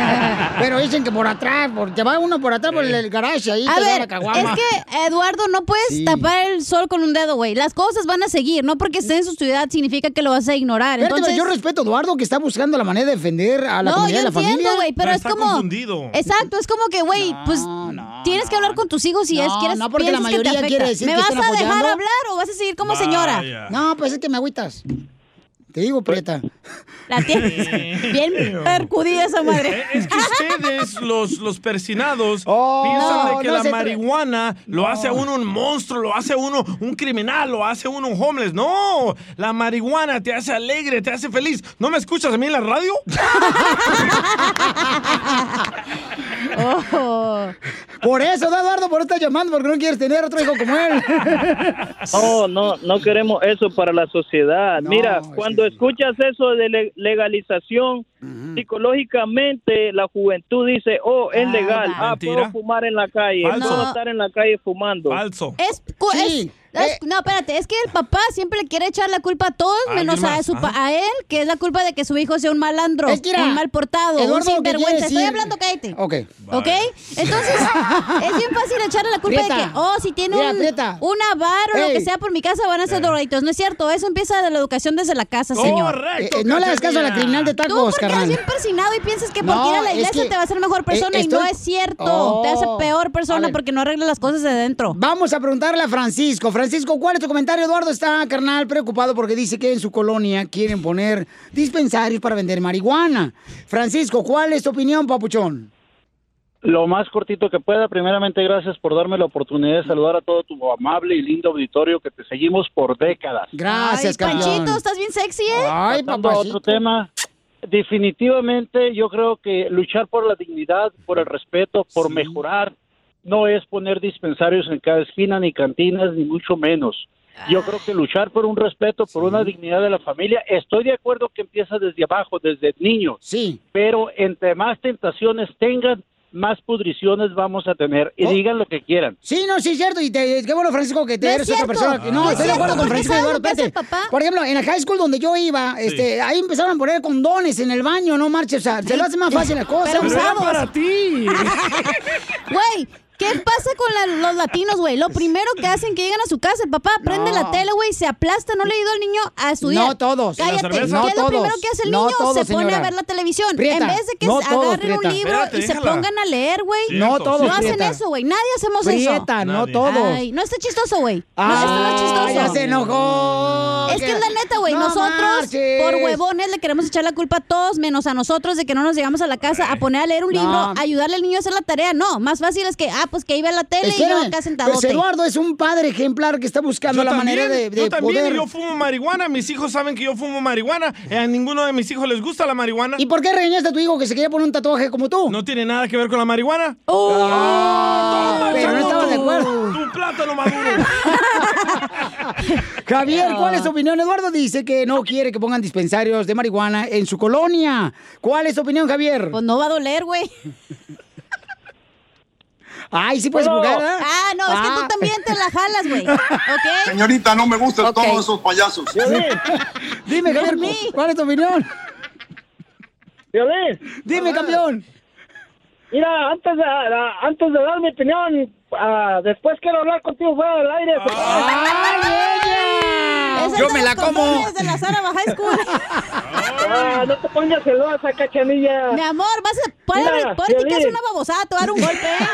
*laughs* pero dicen que por atrás, por, te va uno por atrás por el, el garage, ahí A te da ver, la caguama. es que, Eduardo, no puedes Sí. tapar el sol con un dedo, güey. Las cosas van a seguir. No porque esté en su ciudad significa que lo vas a ignorar. Entonces, yo respeto a Eduardo que está buscando la manera de defender a la no, comunidad yo de la entiendo, familia. güey, pero, es como... Exacto, es como que, güey, pues tienes que hablar con tus hijos si No, es quieres no, porque la que mayoría quiere decir ¿Me que vas están a dejar hablar o vas a seguir como señora? No, pues es que me agüitas. Te digo, Prieta. La tienes bien percudida esa madre. Es que ustedes, los, los persinados, Oh, piensan de que no la marihuana lo hace a uno un monstruo, lo hace a uno un criminal, lo hace a uno un homeless. No, la marihuana te hace alegre, te hace feliz. ¿No me escuchas a mí en la radio? *laughs* Por eso, Eduardo, por eso estás llamando, porque no quieres tener otro hijo como él. No, *laughs* no, no queremos eso para la sociedad. Mira, cuando escuchas eso de le- legalización, psicológicamente la juventud dice, oh, es legal, ah, puedo fumar en la calle, Falso. puedo estar en la calle fumando. Falso. Es, cu- es- es- no, espérate, es que el papá siempre le quiere echar la culpa a todos, Alguien menos a, su pa- ajá. a él, que es la culpa de que su hijo sea un malandro, Es que mira, un mal portado, un Eduardo, sinvergüenza. Estoy hablando, cállate. Ok. ¿Ok? Entonces, *laughs* es bien fácil echarle la culpa de que, oh, si tiene Mira, un, Prieta. una bar o lo que sea por mi casa, van a ser drogaditos. No es cierto, eso empieza de la educación desde la casa, señor. Eh, eh, no le hagas caso a la criminal de Tú tacos, porque eres carnal. bien persinado y piensas que No, porque ir a la es iglesia que- te va a hacer mejor persona eh, y no es cierto. Oh. Te hace peor A persona porque no arregla las cosas de dentro. Vamos a preguntarle a Francisco. Francisco, ¿cuál es tu comentario? Eduardo está, carnal, preocupado porque dice que en su colonia quieren poner dispensarios para vender marihuana. Francisco, ¿cuál es tu opinión, papuchón? Lo más cortito que pueda. Primeramente, gracias por darme la oportunidad de saludar a todo tu amable y lindo auditorio que te seguimos por décadas. Gracias, Ay, campeón. Panchito, estás bien sexy, ¿eh? Ay, Pasando a otro tema. Definitivamente, yo creo que luchar por la dignidad, por el respeto, por mejorar, no es poner dispensarios en cada esquina, ni cantinas, ni mucho menos. Yo creo que luchar por un respeto, por una dignidad de la familia, estoy de acuerdo que empieza desde abajo, desde niños. Sí. Pero entre más tentaciones tengan, más pudriciones vamos a tener. Y Oh. digan lo que quieran. Sí, no, sí es cierto. Y te- qué bueno, Francisco, que te No es eres otra persona. que- No, No es estoy de acuerdo con Francisco ¿sabes Eduardo. espérate. Por ejemplo, en la high school donde yo iba, este, ahí empezaron a poner condones en el baño, no marches. O sea, se lo hace más fácil la cosa. Pero usados. ti. *laughs* Güey, ¿qué pasa con la- los latinos, güey? Lo primero que hacen que llegan a su casa, el papá prende la tele, güey, se aplasta, no le ayuda al niño a estudiar. No todos. ¿Y la Cállate. ¿Qué No es lo todos. primero que hace el No niño? todos, se pone señora. a ver la televisión. Prieta, en vez de que no todos, agarren un libro Espérate, y se pongan a leer, güey. No todos, No hacen Prieta. eso, güey. Nadie hacemos Prieta, eso. no todos. Ay, no está chistoso, güey. No, Ah, esto no es chistoso. ya se enojó. Es que es la neta, güey. No nosotros, marches. por huevones, le queremos echar la culpa a todos, menos a nosotros, de que no nos llegamos a la casa a poner a leer un No. libro, ayudarle al niño a hacer la tarea. No, más fácil es que, ah, pues que ahí ve la tele y yo acá sentado. Pues Eduardo es un padre ejemplar que está buscando Yo la también, manera de, de yo también, poder. yo fumo marihuana, mis hijos saben que yo fumo marihuana, Eh, a ninguno de mis hijos les gusta la marihuana. ¿Y por qué regañaste a tu hijo que se quería poner un tatuaje como tú? No tiene nada que ver con la marihuana. Ah, pero no estaba de acuerdo. Tu plátano maduro. *laughs* Javier, ¿cuál es tu opinión? Eduardo dice que no quiere que pongan dispensarios de marihuana en su colonia. ¿Cuál es tu opinión, Javier? Pues no va a doler, güey. Ay, sí puedes No. jugar, ¿eh? Ah, no, es que tú también te la jalas, güey. ¿Ok? Señorita, no me gustan todos esos payasos. Dime, Javier. ¿cuál es tu opinión? Violín. Dime, campeón. Mira, antes de, antes de dar mi opinión, ah, después quiero hablar contigo fuera del aire. Esa Yo es de me la como. de la Sara School. Ah, no te pongas celosa, cachanilla. Mi amor, vas a. Ponle que es una babosada, te dar un golpe, ¿eh?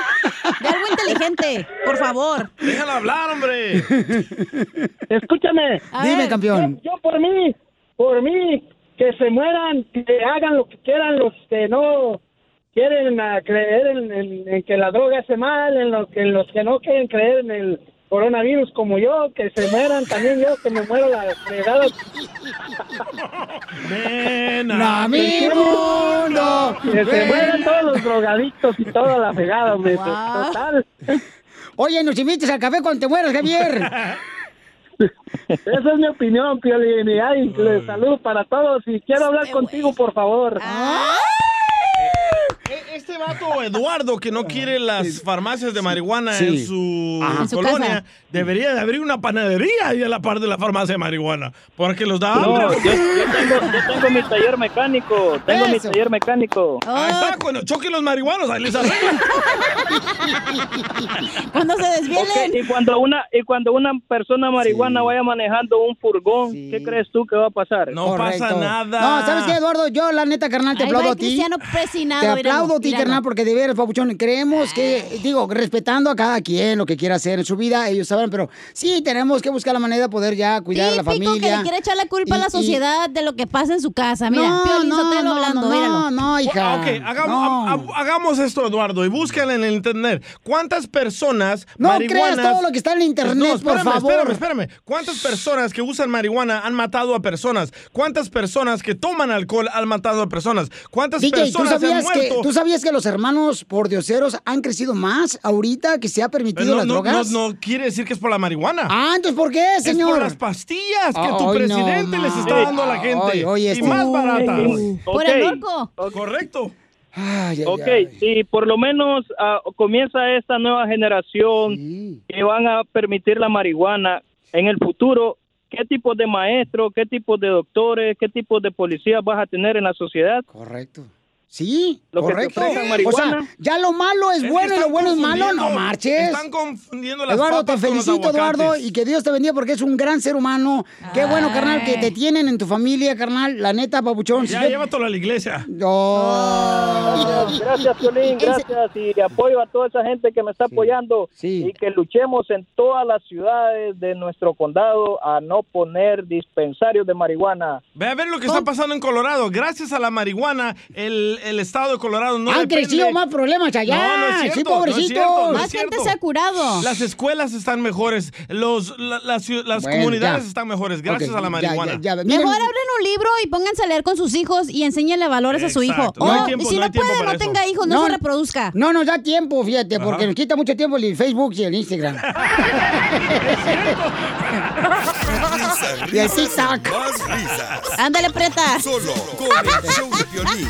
*laughs* De algo inteligente, por favor. Déjala hablar, hombre. Escúchame. A Dime, ver. campeón. Yo, yo por mí, por mí, que se mueran, que hagan lo que quieran los que no quieren ah, creer en, en- en que la droga hace mal, en, lo que, en los que no quieren creer en el coronavirus como yo, que se mueran también yo, que me muero la fregada. Ven a mi mundo. Que se mueran todos los drogadictos y toda la fregada, hombre. Total. Oye, nos invites al café cuando te mueras, Javier. Esa es mi opinión, Piolín. Y ay, les saludo para todos. Y quiero hablar contigo, por favor. E- Este vato Eduardo que no quiere las *laughs* farmacias de marihuana Sí. en su Ajá. En su colonia, casa. Debería de abrir una panadería ahí a la par de la farmacia de marihuana, porque los da No, yo, yo tengo, yo tengo mi taller mecánico. Tengo mi taller mecánico. Ahí está, cuando choquen los marihuanos, ahí les arreglan. *laughs* Cuando se desvielen. Ok, y cuando una y cuando una persona marihuana vaya manejando un furgón, ¿qué crees tú que va a pasar? No pasa nada. No, ¿sabes qué, Eduardo? Yo, la neta, carnal, te Ahí aplaudo a ti. Presinado, Te aplaudo a ti, carnal, porque de veras, papuchón, creemos que, digo, respetando a cada quien lo que quiera hacer en su vida, ellos saben, pero sí tenemos que buscar la manera de poder ya cuidar a la Típico que familia. le quiere echar la culpa a la y- sociedad de lo que pasa en su casa. Mira, No, no, no, hablando, no, míralo. no, hija. Ok, hagamos, ha- ha- hagamos esto, Eduardo, y búsquenlo en el internet. ¿Cuántas personas No marihuanas... creas todo lo que está en el internet, por espérame, favor. Espérame, espérame. ¿Cuántas personas que usan marihuana han matado a personas? ¿Cuántas personas que toman alcohol han matado a personas? ¿Cuántas DJ, ¿tú personas han sabías, que, muerto? ¿tú sabías que los hermanos por dioseros han crecido más ahorita que se ha permitido no, las no, drogas? no- no quiere decir que es por la marihuana. Ah, entonces ¿por qué, señor? Es por las pastillas que tu Ay, presidente no, les está dando a la gente. Ay, y este- más baratas. Por el orco. Correcto. ok, si por lo menos ah, comienza esta nueva generación que van a permitir la marihuana en el futuro, ¿qué tipo de maestros, qué tipo de doctores, qué tipo de policías vas a tener en la sociedad? Correcto. Sí, Lo que te correcto. o sea, ya lo malo es, bueno y lo bueno es malo, no marches. Están confundiendo las Eduardo, te papas con los felicito, Eduardo, y que Dios te bendiga porque es un gran ser humano. Qué bueno, carnal, que te tienen en tu familia, carnal. La neta, papuchón. Ya, si llévatelo a la iglesia. Gracias, gracias, Piolín, gracias y apoyo a toda esa gente que me está apoyando y que luchemos en todas las ciudades de nuestro condado a no poner dispensarios de marihuana. Ve a ver lo que está pasando en Colorado. Gracias a la marihuana, el, el estado de Colorado no Han depende- crecido más problemas allá. No, no es cierto, sí, no es pobrecitos. cierto, no es Más gente se ha curado. Las escuelas están mejores, los, la- las ciu- las Bueno, comunidades ya. están mejores gracias a la marihuana. ya, ya. Miren, Mejor abren un libro y pónganse a leer con sus hijos y enséñenle valores a su hijo. Oh, tiempo, y si no no, hay tiempo puede, no eso. tenga hijos, no, No. se reproduzca. No nos da tiempo, fíjate, porque Ajá. nos quita mucho tiempo el Facebook y el Instagram. *laughs* Risas, *laughs* Y el risas, TikTok. más risas. Ándale, preta. Solo con el show de violín.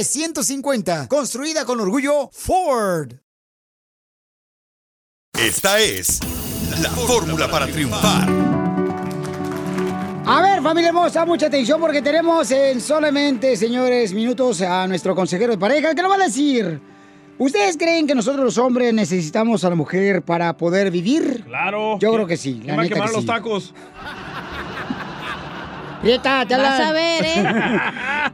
150, construida con orgullo Ford. Esta es la fórmula para triunfar. A ver, familia hermosa, mucha atención porque tenemos en solamente, señores, minutos a nuestro consejero de pareja que lo va a decir. ¿Ustedes creen que nosotros los hombres necesitamos a la mujer para poder vivir? Claro. Yo creo que sí. La ¿Quién va a quemar que los sí. tacos? Prieta, te Vas a ver, ¿eh?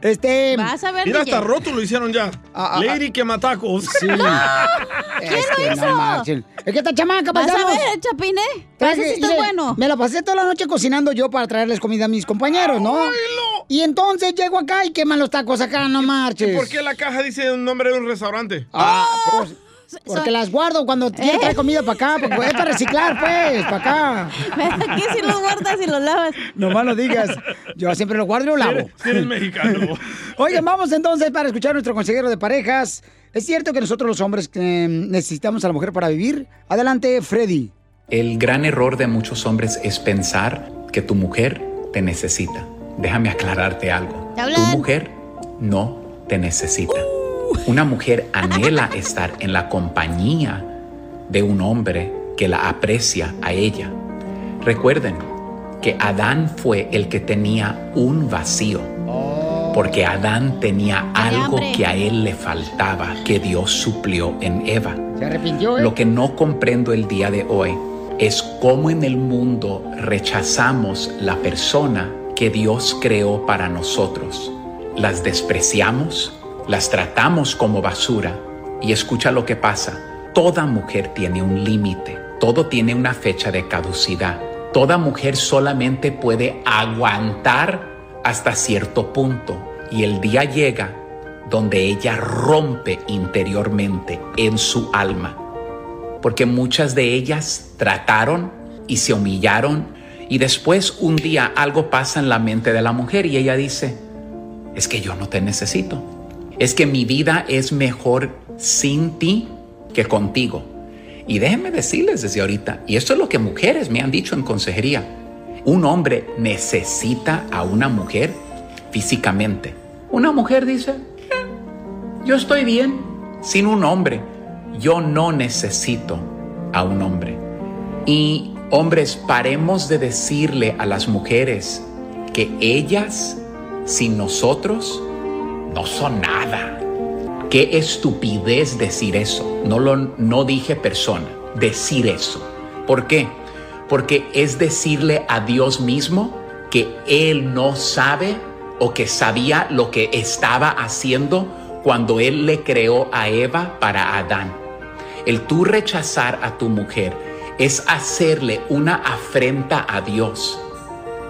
*laughs* Este. Vas a ver, Mira, DJ. hasta roto lo hicieron ya. ah, Lady quema tacos. Sí. *laughs* ¿Quién Este, lo no hizo? marchen. Es que esta chamaca, Vas a ver, Chapine. Traje- si está bueno. Me la pasé toda la noche cocinando yo para traerles comida a mis compañeros, ¿no? Y entonces llego acá y queman los tacos acá, no marches. ¿Y por qué la caja dice un nombre de un restaurante? Ah, pues, porque las guardo cuando quiero Eh. traer comida para acá, porque es para reciclar, pues, para acá. *laughs* Aquí si los guardas y los lavas. Nomás lo digas. Yo siempre lo guardo y lo lavo. Si eres mexicano. *laughs* Oigan, vamos entonces para escuchar a nuestro consejero de parejas. ¿Es cierto que nosotros los hombres eh, necesitamos a la mujer para vivir? Adelante, Freddy. El gran error de muchos hombres es pensar que tu mujer te necesita. Déjame aclararte algo. ¿Te Tu mujer no te necesita. Una mujer anhela estar en la compañía de un hombre que la aprecia a ella. Recuerden que Adán fue el que tenía un vacío. Porque Adán tenía algo que a él le faltaba, que Dios suplió en Eva. Lo que no comprendo el día de hoy es cómo en el mundo rechazamos la persona que Dios creó para nosotros. Las despreciamos, las tratamos como basura y escucha lo que pasa. Toda mujer tiene un límite, todo tiene una fecha de caducidad. Toda mujer solamente puede aguantar hasta cierto punto y el día llega donde ella rompe interiormente en su alma. Porque muchas de ellas trataron y se humillaron y después un día algo pasa en la mente de la mujer y ella dice, es que yo no te necesito. Es que mi vida es mejor sin ti que contigo. Y déjenme decirles desde ahorita, y esto es lo que mujeres me han dicho en consejería, un hombre necesita a una mujer físicamente. Una mujer dice, "Eh, yo estoy bien sin un hombre. Yo no necesito a un hombre. Y hombres, paremos de decirle a las mujeres que ellas sin nosotros no son nada. Qué estupidez decir eso. No lo no dije persona, decir eso. ¿Por qué? Porque es decirle a Dios mismo que él no sabe o que sabía lo que estaba haciendo cuando él le creó a Eva para Adán. El tú rechazar a tu mujer es hacerle una afrenta a Dios.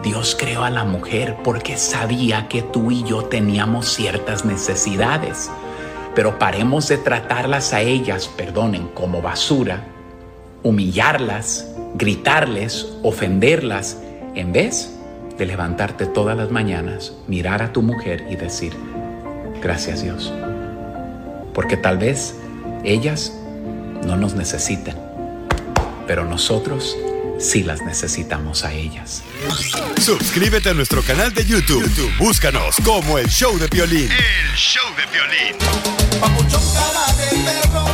Dios creó a la mujer porque sabía que tú y yo teníamos ciertas necesidades. Pero paremos de tratarlas a ellas, perdonen, como basura, humillarlas, gritarles, ofenderlas, en vez de levantarte todas las mañanas, mirar a tu mujer y decir, gracias Dios. Porque tal vez ellas no nos necesiten, pero nosotros sí las necesitamos a ellas. Suscríbete a nuestro canal de YouTube. YouTube, Búscanos como el show de violín. El show de violín. Papuchón cara de perro,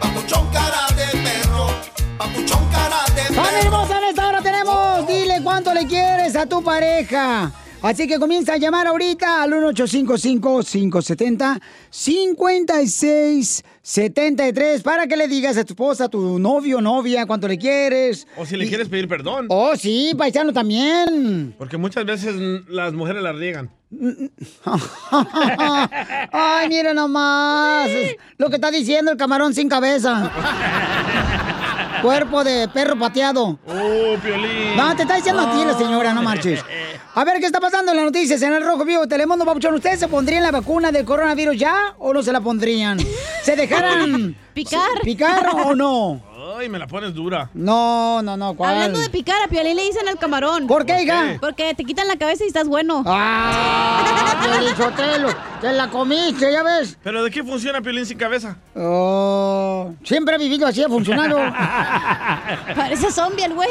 papuchón cara de perro, papuchón cara de ¡Familia perro. hermosa! En esta hora tenemos, dile cuánto le quieres a tu pareja. Así que comienza a llamar ahorita al 1855-570-5673 para que le digas a tu esposa, a tu novio, novia, cuánto le quieres. O si le quieres pedir perdón. Oh, sí, paisano también. Porque muchas veces las mujeres la riegan. *laughs* Ay, mira nomás. Lo que está diciendo el camarón sin cabeza. *laughs* Cuerpo de perro pateado. Oh, Piolín. No, te está diciendo a ti la señora, no marches. *laughs* A ver, ¿qué está pasando en las noticias en el Rojo Vivo Telemundo, Papuchón? ¿Ustedes se pondrían la vacuna del coronavirus ya o no se la pondrían? ¿Se dejaran *laughs* Picar. picar o no? Ay, me la pones dura. No, no, no, ¿cuál? Hablando de picar, a Piolín le dicen el camarón. ¿Por qué, hija? Porque te quitan la cabeza y estás bueno. ¡Ah! Piolín Sotelo, te la comiste, ¿ya ves? ¿Pero de qué funciona Piolín sin cabeza? Oh, siempre he vivido así, ha funcionado. *laughs* Parece zombie el güey.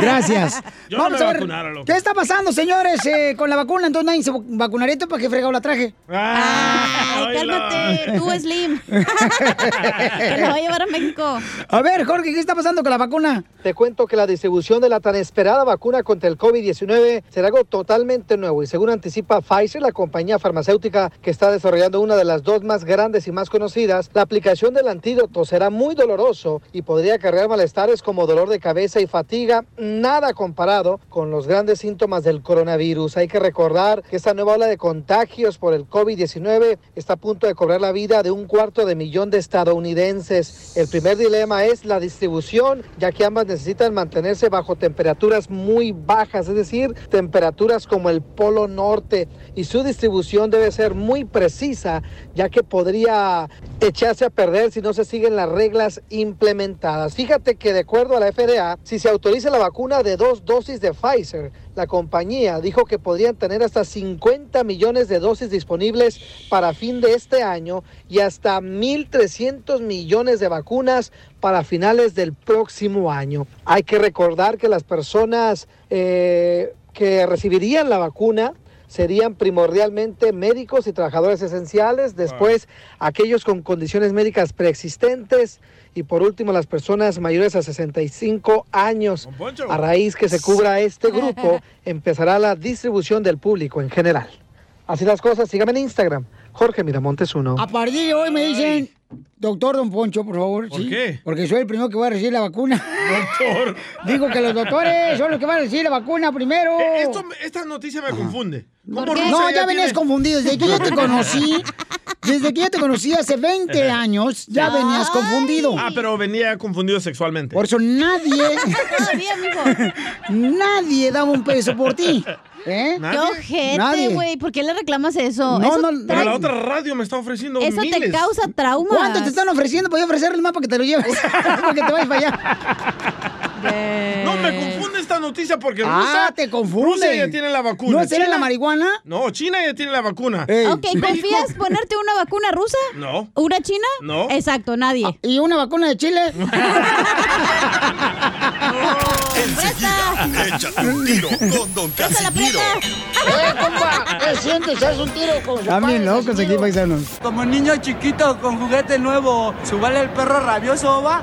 Gracias. *laughs* Yo Vamos me a ver. ¿qué está pasando, señores, eh, con la vacuna? Entonces nadie se vacunaría ¿tú para qué fregado la traje. Ah, Ay, cálmate, tú Slim. *laughs* que lo va a llevar a México. A ver, Jorge, ¿qué está pasando con la vacuna? Te cuento que la distribución de la tan esperada vacuna contra el COVID-19 será algo totalmente nuevo y según anticipa Pfizer, la compañía farmacéutica que está desarrollando una de las dos más grandes y más conocidas, la aplicación del antídoto será muy doloroso y podría acarrear malestares como dolor de cabeza y fatiga, nada comparado con los grandes síntomas del coronavirus. Hay que recordar que esta nueva ola de contagios por el COVID-19 está a punto de cobrar la vida de un cuarto de millón de estadounidenses. El primer dilema es la distribución, ya que ambas necesitan mantenerse bajo temperaturas muy bajas, es decir, temperaturas como el Polo Norte, y su distribución debe ser muy precisa, ya que podría echarse a perder si no se siguen las reglas implementadas. Fíjate que de acuerdo a la FDA, si se autoriza la vacuna de dos dosis de Pfizer, la compañía dijo que podrían tener hasta 50 millones de dosis disponibles para fin de este año y hasta 1.300 millones de vacunas para finales del próximo año. Hay que recordar que las personas eh, que recibirían la vacuna serían primordialmente médicos y trabajadores esenciales, después aquellos con condiciones médicas preexistentes y por último las personas mayores a 65 años. A raíz que se cubra este grupo, *laughs* empezará la distribución del público en general. Así las cosas, síganme en Instagram, Jorge Miramontes 1. A partir de hoy me dicen, doctor Don Poncho, por favor. ¿Por ¿sí? qué? Porque soy el primero que va a recibir la vacuna. Doctor. *laughs* Digo que los doctores son los que van a recibir la vacuna primero. Eh, esto- esta noticia me confunde. ¿Cómo Rusia No, ya tiene- venías confundido. Desde que yo te conocí, *laughs* desde que yo te conocí hace 20 años, ya venías confundido. Ah, pero venía confundido sexualmente. Por eso nadie, *laughs* Todavía, mijo. nadie daba un peso por ti. ¿Eh? Qué ojete, Nadie. güey. ¿Por qué le reclamas eso? No, eso no, Pero la otra radio me está ofreciendo Eso te miles. causa trauma. ¿Cuánto te están ofreciendo? Voy a ofrecerles más para que te lo lleves. *laughs* para que te vayas para allá. No, me confunde esta noticia porque Ah, Rusia, te confunde. Rusia ya tiene la vacuna. ¿No será la marihuana? No, China ya tiene la vacuna. Ok, ¿confías ponerte una vacuna rusa? No. ¿Una china? No. Exacto, nadie. ¿Y una vacuna de Chile? *laughs* *laughs* Enseguida, échate un tiro con Don Casimiro. ¡Eh, compa! ¿Qué sientes? ¿Haz un tiro con su Están bien padre, locos aquí, paisanos. Como niño chiquito con juguete nuevo, ¿subale el perro rabioso va?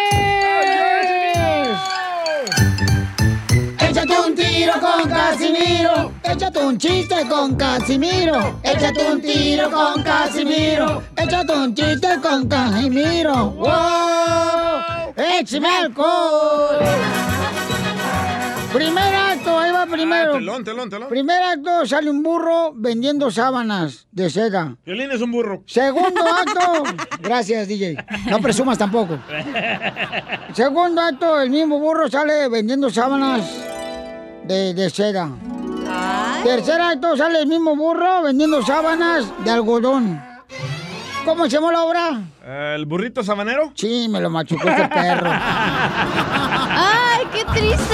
tiro con Casimiro. Échate un chiste con Casimiro. Échate un tiro con Casimiro. Échate un chiste con Casimiro. ¡Wow! ¡Échame alcohol! Primer acto, ahí va primero. Ah, telón, telón, telón. Primer acto, sale un burro vendiendo sábanas de seda. Violín es un burro. Segundo acto, gracias DJ, no presumas tampoco. *laughs* Segundo acto, el mismo burro sale vendiendo sábanas de, de seda. Tercer acto, sale el mismo burro vendiendo sábanas de algodón. ¿Cómo se llama la obra? ¿El burrito sabanero? Sí, me lo machucó este perro. *laughs* ¡Ay, qué triste!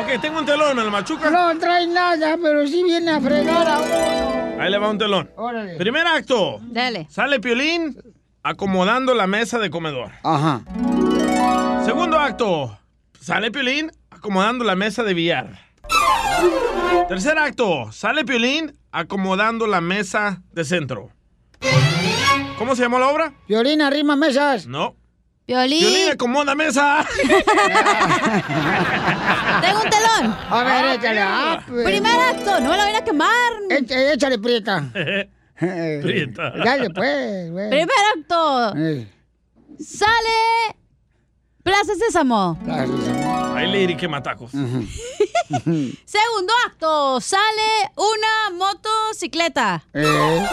Ok, tengo un telón, ¿me lo machuca? No trae nada, pero sí viene a fregar a uno. Ahí le va un telón. Órale. Primer acto. Dale. Sale Piolín acomodando la mesa de comedor. Ajá. Segundo acto. Sale Piolín acomodando la mesa de billar. Tercer acto, sale Piolín acomodando la mesa de centro. ¿Cómo se llamó la obra? Violín arrima mesas. No. Violín. Piolín acomoda mesa. *laughs* Tengo un telón. A ver, échale. ah, pues. Primer acto, no me la voy a quemar. Échale, échale prieta. *laughs* Prieta. Dale, pues, güey. Primer acto. Eh, Sale Plaza Sésamo. Ahí le que matacos. *laughs* Segundo acto, sale una motocicleta. eh.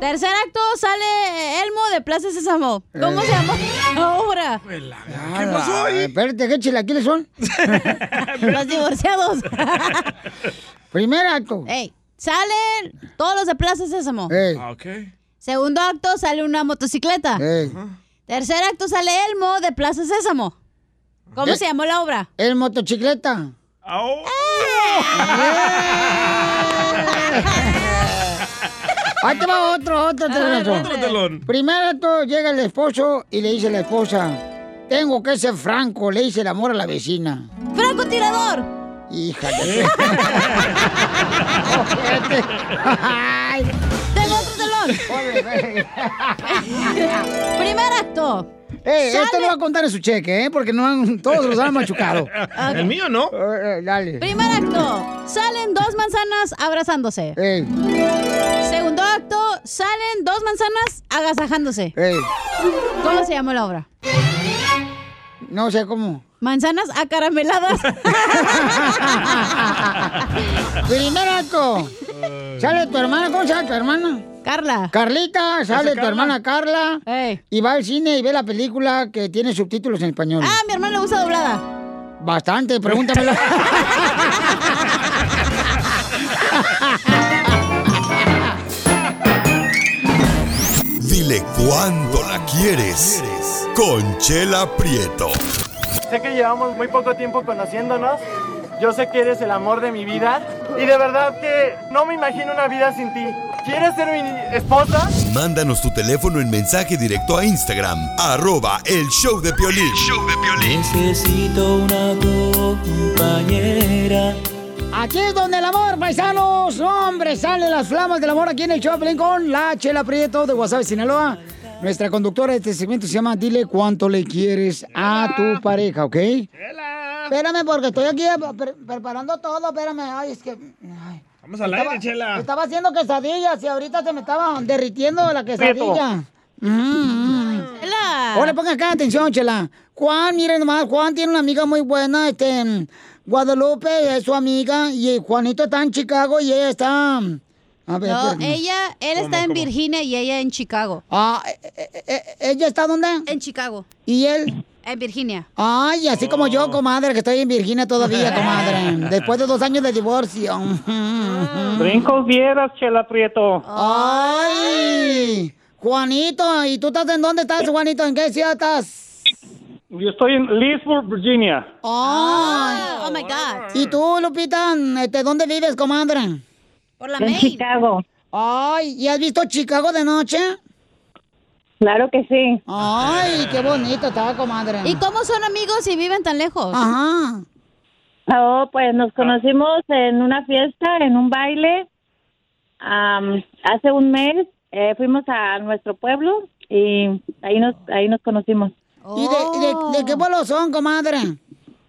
Tercer acto, sale Elmo de Plaza Sésamo. ¿Cómo Eh. se llama ahora? ¿Qué pasó ahí? Espérate, ¿qué chilaquiles son? *laughs* Los divorciados. *laughs* Primer acto. Ey, salen todos los de Plaza Sésamo. Ey. Ah. Segundo acto, sale una motocicleta. Ey. Tercer acto, sale Elmo de Plaza Sésamo. ¿Cómo Eh. se llamó la obra? El motocicleta. Ahí te va otro, otro telón. Otro telón. Primero acto, llega el esposo y le dice a la esposa, tengo que ser franco, le dice el amor a la vecina. ¡Franco tirador! Hija *laughs* *laughs* Primer acto. Eh, esto va a contar en su cheque, ¿eh? Porque no han, todos los han machucado. *laughs* El mío no. Eh, eh, dale. Primer acto, salen dos manzanas abrazándose. Ey, Segundo acto, salen dos manzanas agasajándose. ey. ¿Cómo se llama la obra? No sé cómo. Manzanas acarameladas. *laughs* Primer acto. Sale tu hermana, ¿cómo se llama tu hermana? Carla. Carlita, sale tu Carla? hermana Carla. Y va al cine y ve la película que tiene subtítulos en español. Ah, mi hermana le gusta doblada. Bastante, pregúntamela. *laughs* Dile cuándo la quieres. Conchela Prieto. Sé que llevamos muy poco tiempo conociéndonos. Yo sé que eres el amor de mi vida. Y de verdad que no me imagino una vida sin ti. ¿Quieres ser mi esposa? Mándanos tu teléfono en mensaje directo a Instagram, arroba el show de Piolín. Necesito una compañera. Aquí es donde el amor, paisanos. Hombre, salen las flamas del amor aquí en el Choplin con la Chela Prieto de Guasave, Sinaloa. Nuestra conductora de este segmento se llama Dile cuánto le quieres a tu pareja, ¿ok? Espérame, porque estoy aquí pre- preparando todo. Espérame, ay, es que. ay. Vamos al Estaba- aire, Chela. Estaba haciendo quesadillas y ahorita se me estaba derritiendo la quesadilla. Mm, mm. Ahora pongan acá atención, Chela. Juan, miren nomás, Juan tiene una amiga muy buena, este, mm, Guadalupe es su amiga y Juanito está en Chicago y ella está... A ver, No, espérame. ella, él está en Virginia y ella en Chicago. Ah, ¿ella está dónde? En Chicago. ¿Y él? En Virginia. Ay, así como yo, comadre, que estoy en Virginia todavía, *laughs* comadre. Después de dos años de divorcio. Brincos vieras, Chela Prieto. Ay, Juanito, ¿y tú estás en dónde estás, Juanito? ¿En qué ciudad estás? Yo estoy en Leesburg, Virginia. Ay. Oh my God. ¿Y tú, Lupita, este, dónde vives, comadre? Por la En. Chicago. Ay, ¿y has visto Chicago de noche? Claro que sí. Ay, qué bonito está, comadre. ¿Y cómo son amigos si viven tan lejos? Ajá. Oh, pues nos conocimos en una fiesta, en un baile. Am, hace un mes eh, fuimos a nuestro pueblo y ahí nos ahí nos conocimos. ¿Y de, de- de qué pueblo son, comadre?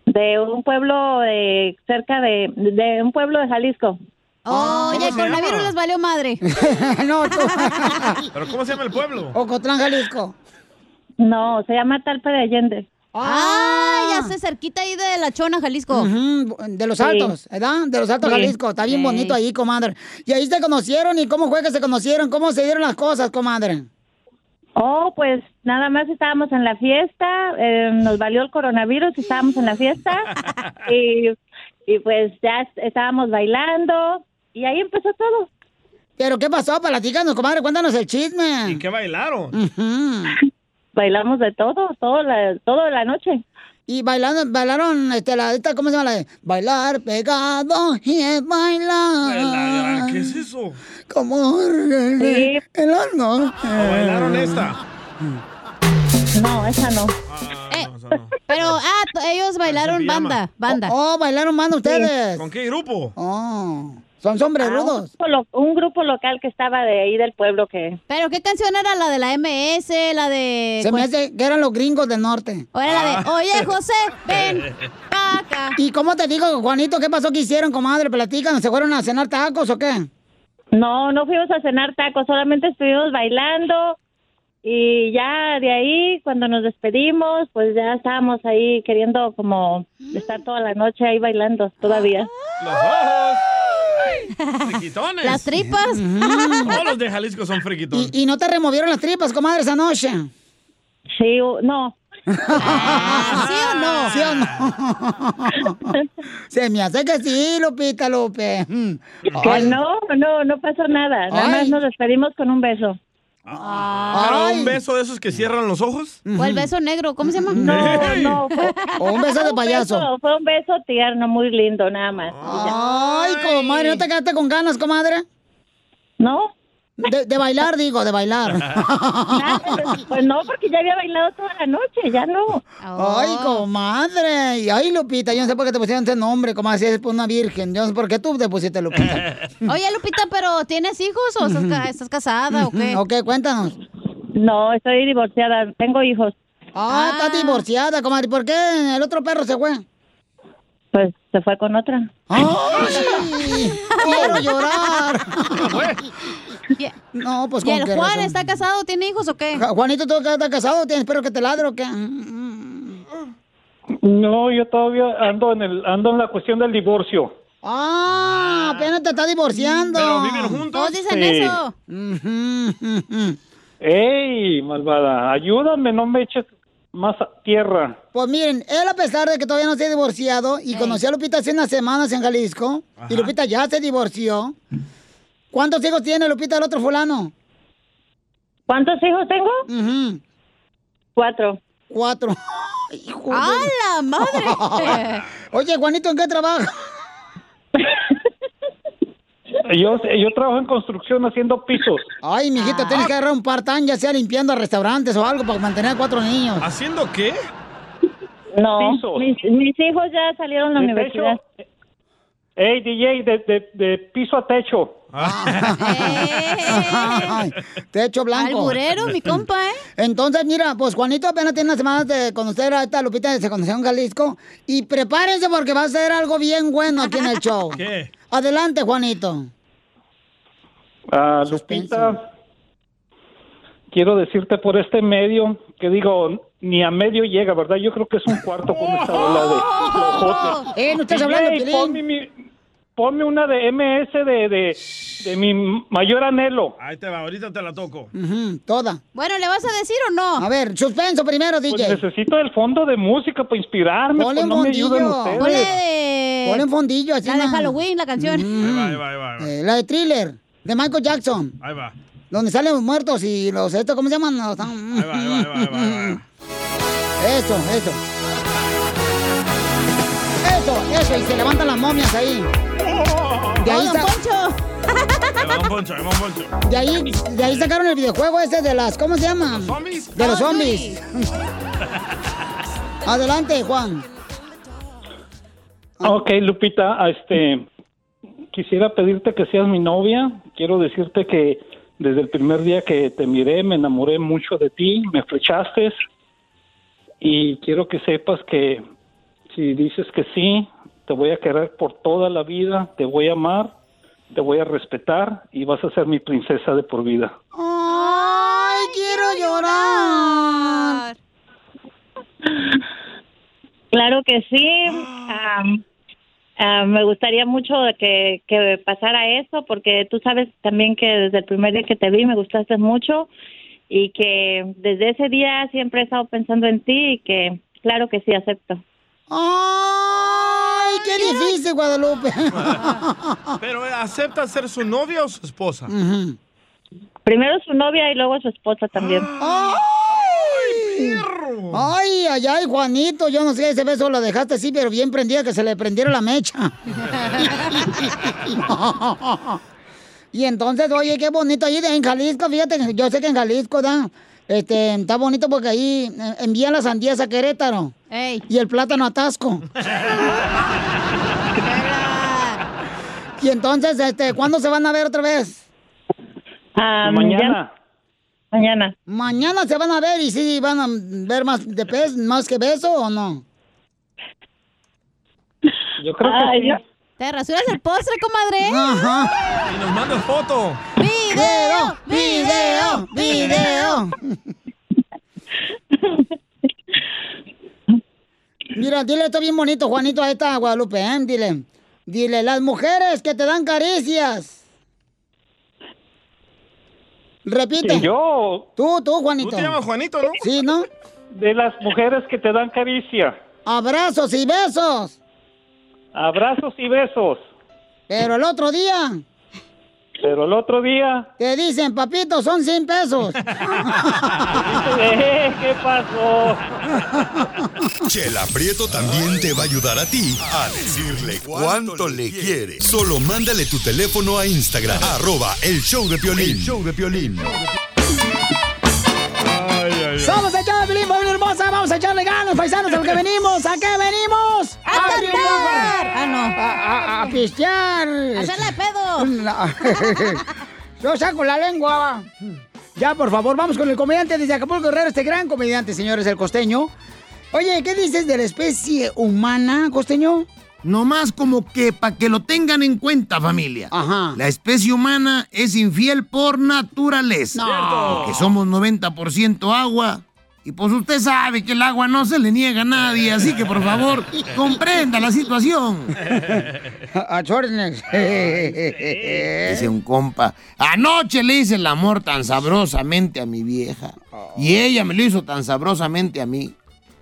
De un pueblo de cerca de de un pueblo de Jalisco. Oh, y el coronavirus les valió madre. *laughs* no, tú. *laughs* ¿Pero cómo se llama el pueblo? Ocotlán, Jalisco. No, se llama Talpa de Allende. Ah, ya sé, cerquita ahí de La Chona, Jalisco. Ujú, de los Sí. Altos, ¿verdad? De los Altos, Sí. Jalisco. Está bien Sí. bonito ahí, comadre. Y ahí se conocieron. ¿Y cómo fue que se conocieron? ¿Cómo se dieron las cosas, comadre? Oh, pues nada más estábamos en la fiesta, eh, nos valió el coronavirus, estábamos en la fiesta *laughs* y, y pues ya est- estábamos bailando y ahí empezó todo. ¿Pero qué pasó? Platícanos, comadre. Cuéntanos el chisme. ¿Y qué bailaron? *laughs* Bailamos de todo, todo la, toda la noche. Y bailando, bailaron, este, la, esta, ¿cómo se llama? La de bailar pegado y es bailar. ¿Qué es eso? Como el, Sí. el horno. ¿O bailaron esta? No, esa no. Eh, Pero, ah, ellos bailaron banda, banda. Oh, bailaron banda ustedes. ¿Con qué grupo? Oh, son Ah, sombrerudos. un, grupo lo- un grupo local que estaba de ahí del pueblo que... ¿Pero qué canción era la de la MS, la de... Se me hace que eran los gringos del norte. O era la de, oye, José, ven *laughs* acá. ¿Y cómo te digo, Juanito, qué pasó que hicieron, comadre? Platican, ¿se fueron a cenar tacos o qué? No, no fuimos a cenar tacos, solamente estuvimos bailando y ya de ahí cuando nos despedimos, pues ya estábamos ahí queriendo como estar toda la noche ahí bailando todavía. Los ojos. Friquitones. Las tripas. Todos los de Jalisco son friquitones. ¿Y no te removieron las tripas, comadre, esa noche? Sí, no. ¿Sí o no? ¿Sí o no? Se me hace que sí, Lupita Lupe. Mm. Que no, no, no pasó nada. Nada Ay. más nos despedimos con un beso. ¿Pero un beso de esos que cierran los ojos? O el beso negro, ¿cómo se llama? No, no. *laughs* Fue, O un beso de payaso. beso- fue un beso tierno, muy lindo, nada más. Ay, comadre, ¿no te quedaste con ganas, comadre? No. De, de bailar, digo, de bailar. *laughs* Nada, pues, pues no, porque ya había bailado toda la noche, ya no. Ay, comadre. Y ay, Lupita, yo no sé por qué te pusieron ese nombre, como así es por una virgen. Yo no sé por qué tú te pusiste Lupita. *laughs* Oye, Lupita, ¿pero tienes hijos o estás, ca- estás casada o qué? Ok, cuéntanos. No, estoy divorciada, tengo hijos. Ah, estás divorciada, comadre. ¿Por qué el otro perro se fue? Pues se fue con otra. ¡Ay! *laughs* ¡Quiero llorar! No, pues ¿Y con el qué Juan razón. está casado, tiene hijos o qué? Juanito, ¿tú estás casado? ¿Tienes espero que te ladre o qué? No, yo todavía ando en el ando en la cuestión del divorcio. Ah, apenas te está divorciando. ¿Pero viven juntos? Todos dicen Sí. eso. ¡Ey, malvada! Ayúdame, no me eches más tierra. Pues miren, él a pesar de que todavía no se ha divorciado y conocí a Lupita hace unas semanas en Jalisco, y Lupita ya se divorció. ¿Cuántos hijos tiene Lupita el otro fulano? ¿Cuántos hijos tengo? Cuatro. Cuatro. *laughs* Hijo de- ¡A la *laughs* madre! *laughs* Oye, Juanito, ¿en qué trabaja? Yo, yo trabajo en construcción haciendo pisos. Ay, mijito, tienes que agarrar un part-time, ya sea limpiando restaurantes o algo para mantener a cuatro niños. ¿Haciendo qué? No, mis, mis hijos ya salieron a la ¿De universidad. ¡Ey, DJ, de, de, de piso a techo! Ay, techo blanco. Alburero, mi compa, ¿eh? Entonces, mira, pues Juanito apenas tiene unas semanas de conocer a esta Lupita, se conoció en Jalisco. Y prepárense porque va a ser algo bien bueno aquí en el show. *laughs* ¿Qué? Adelante, Juanito. Ah, Lupita, quiero decirte por este medio que digo, ni a medio llega, ¿verdad? Yo creo que es un cuarto con esta bola de. *laughs* Eh, no estás hablando, Piolín. ponme, mi- ponme una de MS de, de, de mi mayor anhelo. Ahí te va, ahorita te la toco. Ujú, toda. Bueno, ¿le vas a decir o no? A ver, suspenso primero, Pues DJ. necesito el fondo de música para inspirarme, Ponle pues un no me ayudan fondillo. ustedes. Ponle de... Ponle un fondillo así. La de. Halloween, la canción. Mm. Ahí va, ahí va, ahí va. Eh, la de Thriller, de Michael Jackson. Ahí va. Donde salen los muertos y los, esto, ¿cómo se llaman? Los- Ahí va, ahí va, ahí va, ahí va, ahí va. Eso, eso. Eso, eso, y se levantan las momias ahí. De ahí, ¡Oh, don Poncho! Poncho, poncho. de ahí, de ahí sacaron el videojuego ese de las, ¿cómo se llama? ¿Zombies? De los Oh, zombies. *laughs* Adelante, Juan. Ok, Lupita, este, quisiera pedirte que seas mi novia. Quiero decirte que desde el primer día que te miré me enamoré mucho de ti, me flechaste y quiero que sepas que si dices que sí, te voy a querer por toda la vida, te voy a amar, te voy a respetar y vas a ser mi princesa de por vida. Ay, quiero llorar. Claro que sí. Am, me gustaría mucho que, que pasara eso porque tú sabes también que desde el primer día que te vi me gustaste mucho y que desde ese día siempre he estado pensando en ti y que claro que sí acepto. Ay, qué difícil, Guadalupe. *laughs* Pero eh, ¿acepta ser su novia o su esposa? Primero su novia y luego su esposa también. ¡Ay! Ay, ay, ay, Juanito, yo no sé, ese beso lo dejaste así, pero bien prendida, que se le prendiera la mecha. *laughs* *laughs* y entonces, oye, qué bonito ahí en Jalisco, fíjate, que yo sé que en Jalisco, ¿da? Este, está bonito porque ahí eh, envían las sandías a Querétaro. Y el plátano a Tasco. *laughs* y entonces, este, ¿cuándo se van a ver otra vez? mañana. Mañana. Mañana se van a ver y sí van a ver más de pez, más que beso o no. Yo creo Ay, que sí. no. ¿Te rasuras el postre, comadre? Y nos manda foto. ¡Video! ¡Video! ¡Video! *laughs* Mira, dile esto bien bonito, Juanito, a esta Guadalupe, ¿eh? Dile. Dile, las mujeres que te dan caricias. Repite. Yo. Tú, tú, Juanito. Tú te llamas Juanito, ¿no? Sí, ¿no? De las mujeres que te dan caricia. Abrazos y besos. Abrazos y besos. Pero el otro día Pero el otro día. te dicen, papito, son 100 pesos. *laughs* Eh, ¿Qué pasó? Chela Prieto también te va a ayudar a ti a decirle cuánto le quiere. Solo mándale tu teléfono a Instagram, arroba el show de Piolín. show de Piolín. Somos el show de familia hermosa. Vamos a echarle ganas, paisanos, a lo que venimos. ¿A qué venimos? ¡A cantar! triunfar. Ah, no. A, a- a pistear. Hacerle pedo. *laughs* Yo saco la lengua. Ya, por favor, vamos con el comediante desde Acapulco Guerrero, este gran comediante, señores, el costeño. Oye, ¿qué dices de la especie humana, costeño? Nomás como que para que lo tengan en cuenta, familia. Ajá. La especie humana es infiel por naturaleza. No. Porque somos 90% agua. Y pues usted sabe que el agua no se le niega a nadie, así que por favor, *laughs* comprenda la situación. A. *laughs* Dice un compa, anoche le hice el amor tan sabrosamente a mi vieja. Y ella me lo hizo tan sabrosamente a mí.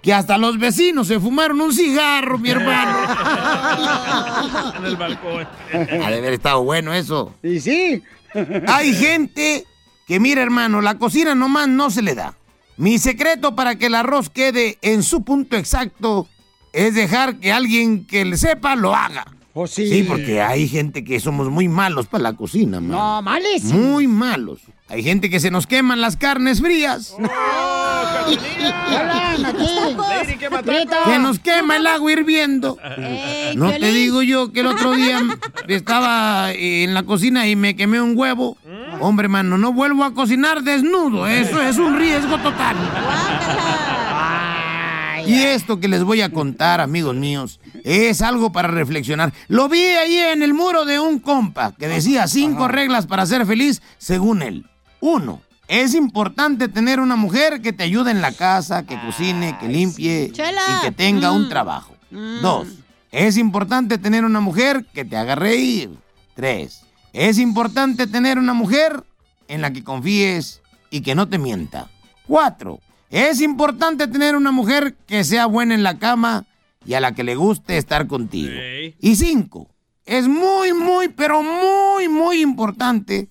Que hasta los vecinos se fumaron un cigarro, mi hermano. *laughs* En el balcón. Ha de haber estado bueno eso. Y sí. Hay gente que, mira, hermano, la cocina nomás no se le da. Mi secreto para que el arroz quede en su punto exacto es dejar que alguien que le sepa lo haga. Oh, sí. Sí, porque hay gente que somos muy malos para la cocina, man. No, malísimo. Muy malos. Hay gente que se nos queman las carnes frías. Aquí. Que nos quema el agua hirviendo. No te digo yo que el otro día estaba en la cocina y me quemé un huevo. Hombre, mano, no vuelvo a cocinar desnudo. Eso es un riesgo total. Y esto que les voy a contar, amigos míos, es algo para reflexionar. Lo vi ahí en el muro de un compa que decía cinco reglas para ser feliz según él. Uno, es importante tener una mujer que te ayude en la casa, que cocine, que limpie Chela. y que tenga un Mm. trabajo. Dos, es importante tener una mujer que te haga reír. Tres, es importante tener una mujer en la que confíes y que no te mienta. Cuatro, es importante tener una mujer que sea buena en la cama y a la que le guste estar contigo. Y cinco, es muy, muy, pero muy, muy importante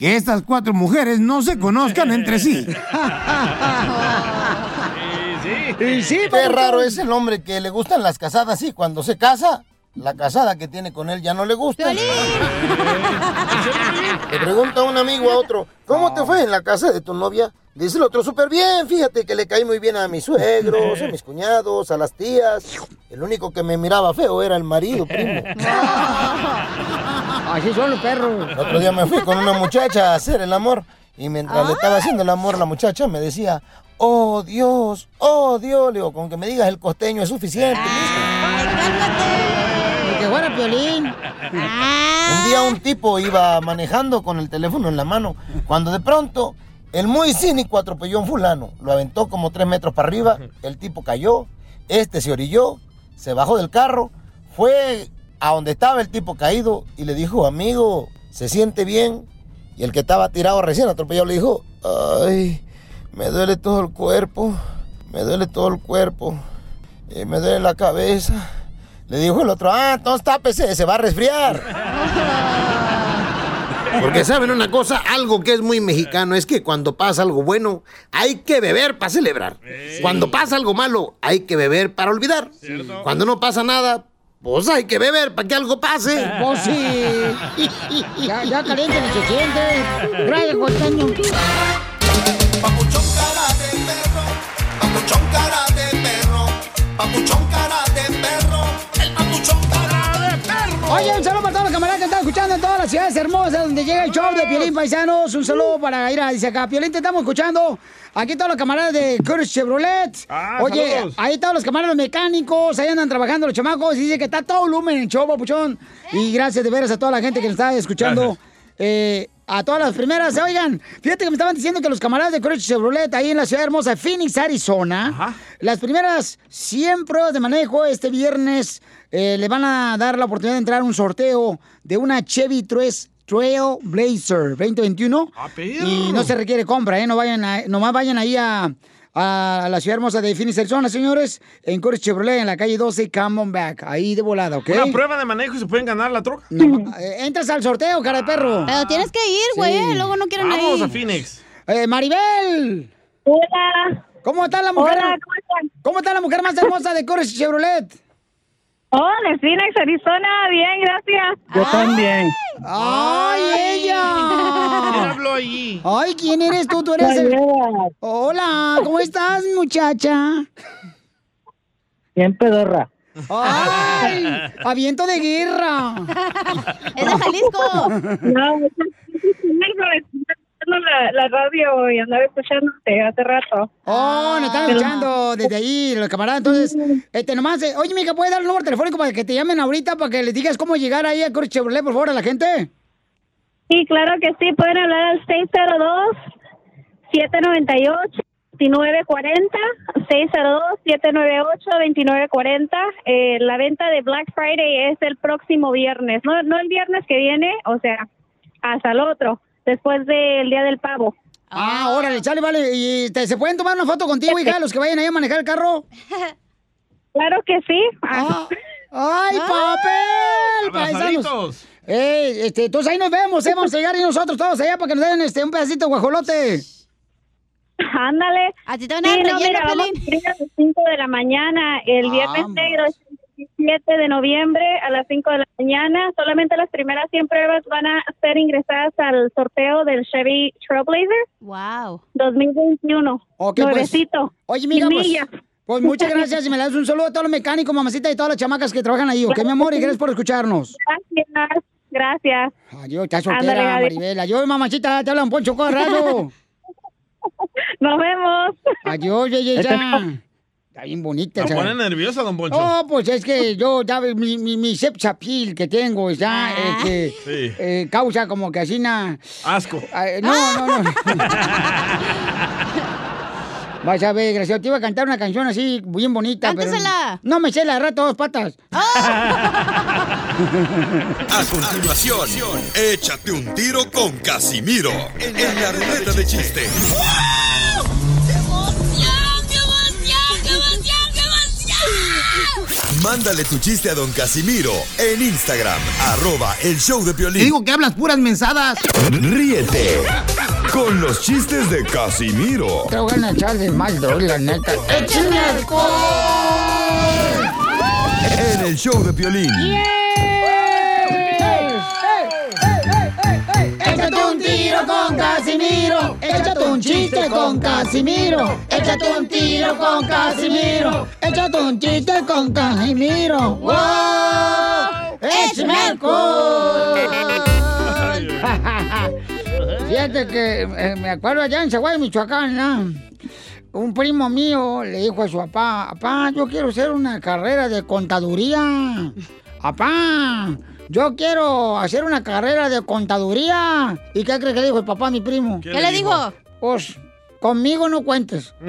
que estas cuatro mujeres no se conozcan *laughs* entre sí. Y sí, Qué raro es el hombre que le gustan las casadas y cuando se casa, la casada que tiene con él ya no le gusta. Le pregunta un amigo a otro, ¿cómo te fue en la casa de tu novia? Dice el otro, súper bien, fíjate que le caí muy bien a mis suegros, *laughs* a mis cuñados, a las tías. El único que me miraba feo era el marido, primo. *laughs* Así son los perros. El otro día me fui con una muchacha a hacer el amor y mientras le estaba haciendo el amor la muchacha me decía, oh Dios, oh Dios, le digo, con que me digas el costeño es suficiente. Ni que fuera piolín. Un día un tipo iba manejando con el teléfono en la mano, cuando de pronto el muy cínico atropelló a un fulano, lo aventó como tres metros para arriba, *laughs* el tipo cayó, este se orilló, se bajó del carro, fue a donde estaba el tipo caído y le dijo, amigo, ¿se siente bien? Y el que estaba tirado recién atropellado le dijo, ay, me duele todo el cuerpo, me duele todo el cuerpo, y me duele la cabeza. Le dijo el otro, ah, entonces tápese, se va a resfriar. *laughs* Porque saben una cosa, algo que es muy mexicano es que cuando pasa algo bueno, hay que beber para celebrar. Cuando pasa algo malo, hay que beber para olvidar. Cuando no pasa nada, pues hay que beber para que algo pase. Pues sí. Ya, ya caliente ni se siente. Gracias, costeño. Papuchón cara papuchón cara de perro, papuchón Oye, un saludo para todos los camaradas que están escuchando en todas las ciudades hermosas donde llega el show de Piolín Paisanos. Un saludo para ir a, dice acá, Piolín, te estamos escuchando. Aquí todos los camaradas de Curtis Chevrolet. Oye, saludos. ahí todos los camaradas mecánicos, ahí andan trabajando los chamacos y dice que está todo volumen en el show, papuchón. Y gracias de veras a toda la gente que nos está escuchando. Eh, a todas las primeras, oigan, fíjate que me estaban diciendo que los camaradas de Courage Chevrolet ahí en la ciudad hermosa de Phoenix, Arizona, las primeras 100 pruebas de manejo este viernes eh, le van a dar la oportunidad de entrar a un sorteo de una Chevy Trace Trailblazer 2021 y no se requiere compra, ¿eh? No vayan a- nomás vayan ahí a, a la ciudad hermosa de Phoenix, Arizona, señores, en Courage Chevrolet, en la calle 12, Come on Back, ahí de volada, ¿ok? Una prueba de manejo y se pueden ganar la troca. No, eh, entras al sorteo, cara de perro. Pero tienes que ir, güey, Sí. luego no quieren Vamos ir. a Phoenix. Eh, Maribel. Hola. ¿Cómo está la mujer? Hola, ¿cómo está la mujer más hermosa de Courage Chevrolet? Oh, de Phoenix, Arizona. Bien, gracias. Yo también. ¡Ay, ella! *laughs* ¿Quién habló allí? Ay, ¿quién eres tú? Tú eres el... Hola, ¿cómo estás, muchacha? Bien pedorra. ¡Ay! ¡Aviento de guerra! *laughs* ¡Es de Jalisco! No, escuchando la, la radio y andaba escuchándote hace rato. Oh, nos están escuchando desde ahí, los camaradas. Entonces, este, nomás, eh, oye, mija, ¿puedes dar el número telefónico para que te llamen ahorita para que les digas cómo llegar ahí a Courage Chevrolet, por favor, a la gente? Sí, claro que sí. Pueden hablar al 602-798-2940. 602-798-2940. Eh, la venta de Black Friday es el próximo viernes. No, no el viernes que viene, o sea, hasta el otro, después del Día del Pavo. Ah, órale, chale, vale. ¿Y este, se pueden tomar una foto contigo, hija, los que vayan ahí a manejar el carro? *laughs* Claro que sí. Ah, *laughs* ¡Ay, papel! Paisanos. Eh, este, entonces ahí nos vemos, ¿eh? Vamos a llegar y nosotros todos allá para que nos den este, un pedacito de guajolote. Ándale. A ti te van Sí, a dar no, relleno, mira, vamos Piolín. a las 5 de la mañana. El viernes Vamos. negro 17 de noviembre a las 5 de la mañana. Solamente las primeras 100 pruebas van a ser ingresadas al sorteo del Chevy Trailblazer Wow. 2021. Ok, pues. Nuevecito. Oye, mija, Sin pues, pues muchas *laughs* gracias y me das un saludo a todos los mecánicos, mamacita y todas las chamacas que trabajan ahí, ¿ok, mi amor? Y gracias por escucharnos. Gracias. Gracias. Adiós, Ándale, soltera, adiós. Maribel. Adiós, mamachita, te habla un poncho corrado. *laughs* Nos vemos. Adiós, *laughs* ella. Está bien bonita. Se pone nerviosa, don Poncho. Oh, pues es que yo, ya ves, mi, mi, mi appeal que tengo, ya, este, Sí. eh, causa como que así na... Asco. Ay, no, no, no. *laughs* Vas a ver, desgraciado, te iba a cantar una canción así, bien bonita, pero... Cántasela. No me sé la de rato dos patas. *laughs* A continuación, échate un tiro con Casimiro en la ruleta de chiste. Mándale tu chiste a don Casimiro en Instagram, arroba el show de Piolín. Te digo que hablas puras mensadas. Ríete con los chistes de Casimiro Te voy a echar de mal, doy, la neta. ¡Échame alcohol! en el show de Piolín. Échate Casimiro. Échate un chiste con Casimiro. Échate un tiro con Casimiro. Échate un chiste con Casimiro. ¡Wow! ¡Échame! *laughs* Fíjate que eh, me acuerdo allá en Zaguay, Michoacán, ¿no? Un primo mío le dijo a su papá, papá, yo quiero hacer una carrera de contaduría. Papá, yo quiero hacer una carrera de contaduría. ¿Y qué cree que dijo el papá a mi primo? ¿Qué le dijo? Pues, conmigo no cuentes. *laughs*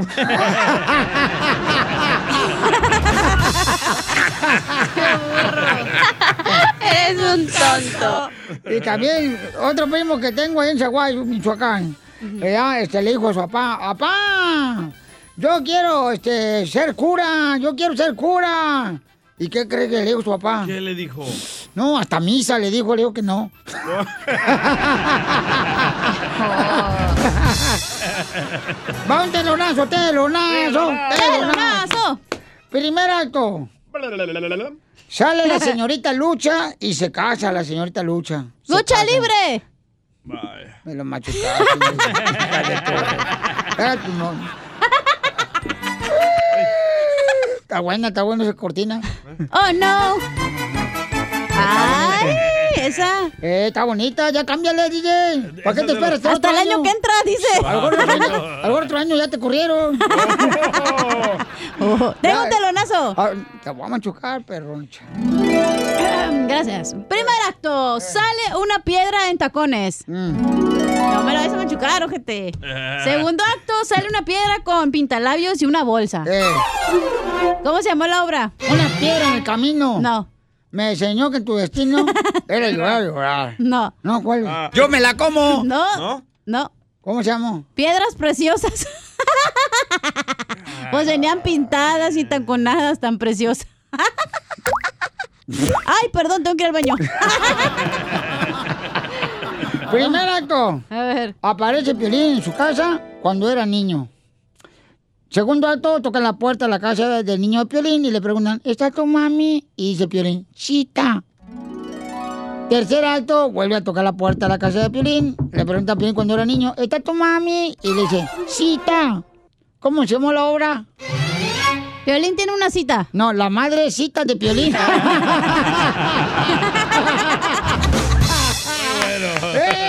Eres un tonto. Y también otro primo que tengo ahí en Zaguay, Michoacán, ¿verdad? este, le dijo a su papá, papá, yo quiero este, ser cura, yo quiero ser cura. ¿Y qué cree que le dijo su papá? ¿Qué le dijo? No, hasta misa le dijo, le dijo que no. *laughs* Va un telonazo, telonazo, telonazo. Primer acto. Sale la señorita Lucha y se casa la señorita Lucha. Se ¡Lucha libre! Me lo machucaste. Está buena, está buena esa cortina. *laughs* Oh, no. Ay, esa. Eh, está bonita, ya cámbiale, DJ. ¿Para qué te esperas? Hasta el año que entra, dice. A lo mejor otro año, *laughs* otro ya te corrieron. *laughs* Oh, Tengo un telonazo. Ah, te voy a machucar, perro. Gracias. Primer acto. Sale una piedra en tacones. No me la vas a machucar, ojete. *laughs* Segundo acto. Sale una piedra con pintalabios y una bolsa. ¿Cómo se llamó la obra? Una piedra en el camino. No. Me enseñó que tu destino era llorar, llorar. No. No, ¿cuál? Yo me la como. No. No. ¿Cómo se llama? Piedras preciosas. *laughs* pues venían pintadas y taconadas tan preciosas. *laughs* Ay, perdón, tengo que ir al baño. *laughs* Primer acto. A ver. Aparece Piolín en su casa cuando era niño. Segundo acto, toca la puerta de la casa del niño de Piolín y le preguntan, ¿está tu mami? Y dice Piolín, está. Tercer acto, vuelve a tocar la puerta de la casa de Piolín. Le pregunta a Piolín cuando era niño, ¿está tu mami? Y le dice, está. ¿Cómo se llama la obra? Piolín tiene una cita. No, la madre cita de Piolín. *laughs* ¡Eh!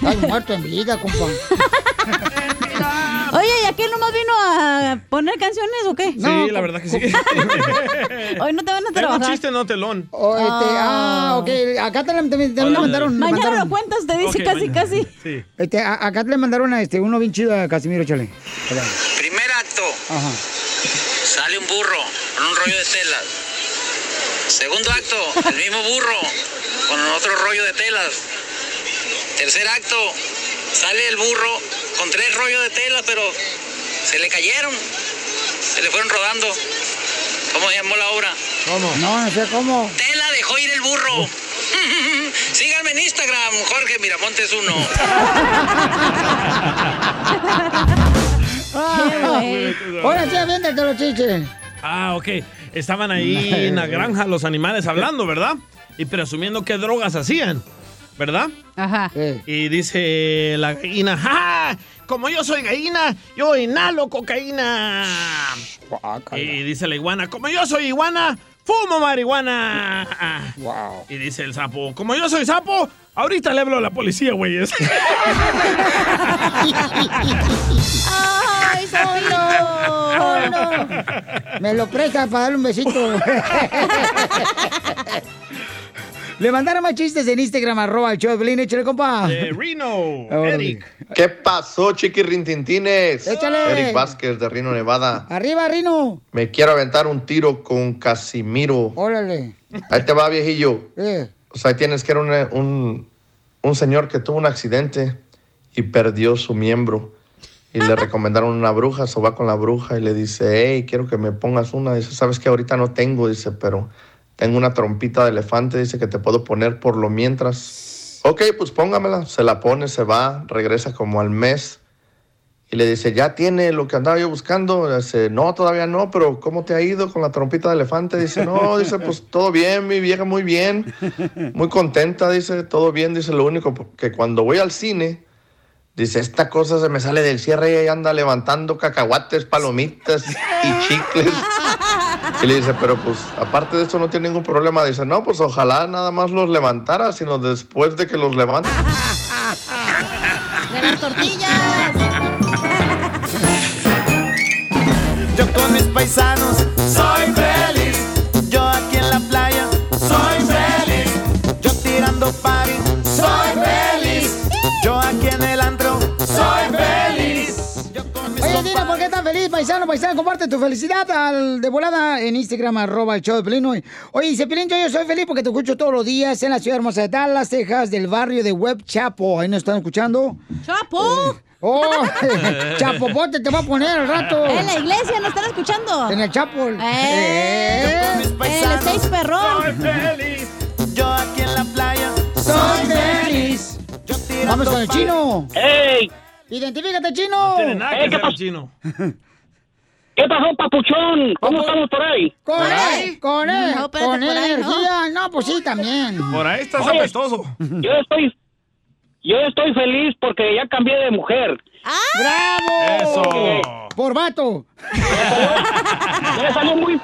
Estás muerto en vida, compa. *laughs* *laughs* Oye, ¿y aquel nomás vino a poner canciones o qué? Sí, la verdad que sí. *laughs* Hoy no te van a Tengo un trabajar. chiste, no telón. Oh, este, ah, ok. Acá te, le- te- te le mandaron. Mañana mandaron. lo cuentas, te dice casi, mañana. casi. Sí. Este, a- acá te le mandaron a este, uno bien chido a Casimiro, chale. Primer acto, Ajá. sale un burro con un rollo de telas. Segundo acto, el mismo burro con otro rollo de telas. Tercer acto, sale el burro con tres rollos de telas, pero se le cayeron, se le fueron rodando. ¿Cómo se llamó la obra? ¿Cómo? No, no sé cómo. Tela dejó ir el burro. *laughs* Síganme en Instagram, Jorge Miramontes uno. *laughs* Ahora sí, aviéntate los chiches. Ah, ok. Estaban ahí en la *laughs* granja los animales hablando, ¿verdad? Y presumiendo qué drogas hacían, ¿verdad? Ajá. Y dice la gallina, ¡ja! Como yo soy gallina, yo inhalo cocaína. Y dice la iguana, como yo soy iguana, fumo marihuana. Y dice el sapo, como yo soy sapo, ahorita le hablo a la policía, güeyes. ¡Ay! Oh, no. Me lo presta para darle un besito. *laughs* Le mandaron más chistes en Instagram, arroba el show de échale, compa. Rino, Órale. Eric. ¿Qué pasó, chiquirrintintines? Échale. Eric Vázquez de Rino, Nevada. Arriba, Rino. Me quiero aventar un tiro con Casimiro. Órale. Ahí te va, viejillo. Eh. O sea, ahí tienes que era un, un, un señor que tuvo un accidente y perdió su miembro. Y le *laughs* recomendaron una bruja, se va con la bruja y le dice, hey, quiero que me pongas una. Dice, sabes que ahorita no tengo, dice, pero tengo una trompita de elefante, dice que te puedo poner por lo mientras. Ok, pues póngamela. Se la pone, se va, regresa como al mes. Y le dice, ¿ya tiene lo que andaba yo buscando? Dice, no, todavía no, pero ¿cómo te ha ido con la trompita de elefante? Dice, no, *laughs* dice, pues todo bien, mi vieja, muy bien. Muy contenta, dice, todo bien. Dice, lo único que cuando voy al cine, dice, esta cosa se me sale del cierre y ahí anda levantando cacahuates, palomitas y chicles. *laughs* Y le dice, pero pues aparte de eso no tiene ningún problema. Dice, no, pues ojalá nada más los levantara, sino después de que los levante. ¡De las tortillas! Yo con mis paisanos soy feliz. Feliz, paisano? Paisano, comparte tu felicidad al de volada en Instagram, arroba el show de Pelín. Oye, dice Pelín, yo, yo soy feliz porque te escucho todos los días en la ciudad hermosa de Dallas, Texas, del barrio de Web Chapo. Ahí nos están escuchando. ¡Chapo! ¡Oh! *laughs* Chapopote te va a poner al rato. En la iglesia nos están escuchando. En el Chapo. ¡Eh! El seis perrón. Soy feliz. Yo aquí en la playa Soy feliz. Vamos con el chino. ¡Ey! Identifícate, chino. No tiene nada que Eh, chino. *laughs* ¿Qué pasó, papuchón? ¿Cómo estamos por ahí? Con él, con él, No, espérate, con por ahí, energía. No, pues sí, también. Por ahí estás Oye, apestoso. Yo estoy, Yo estoy feliz porque ya cambié de mujer. ¡Bravo! Eso. Por vato. *laughs* Me salió muy... *laughs*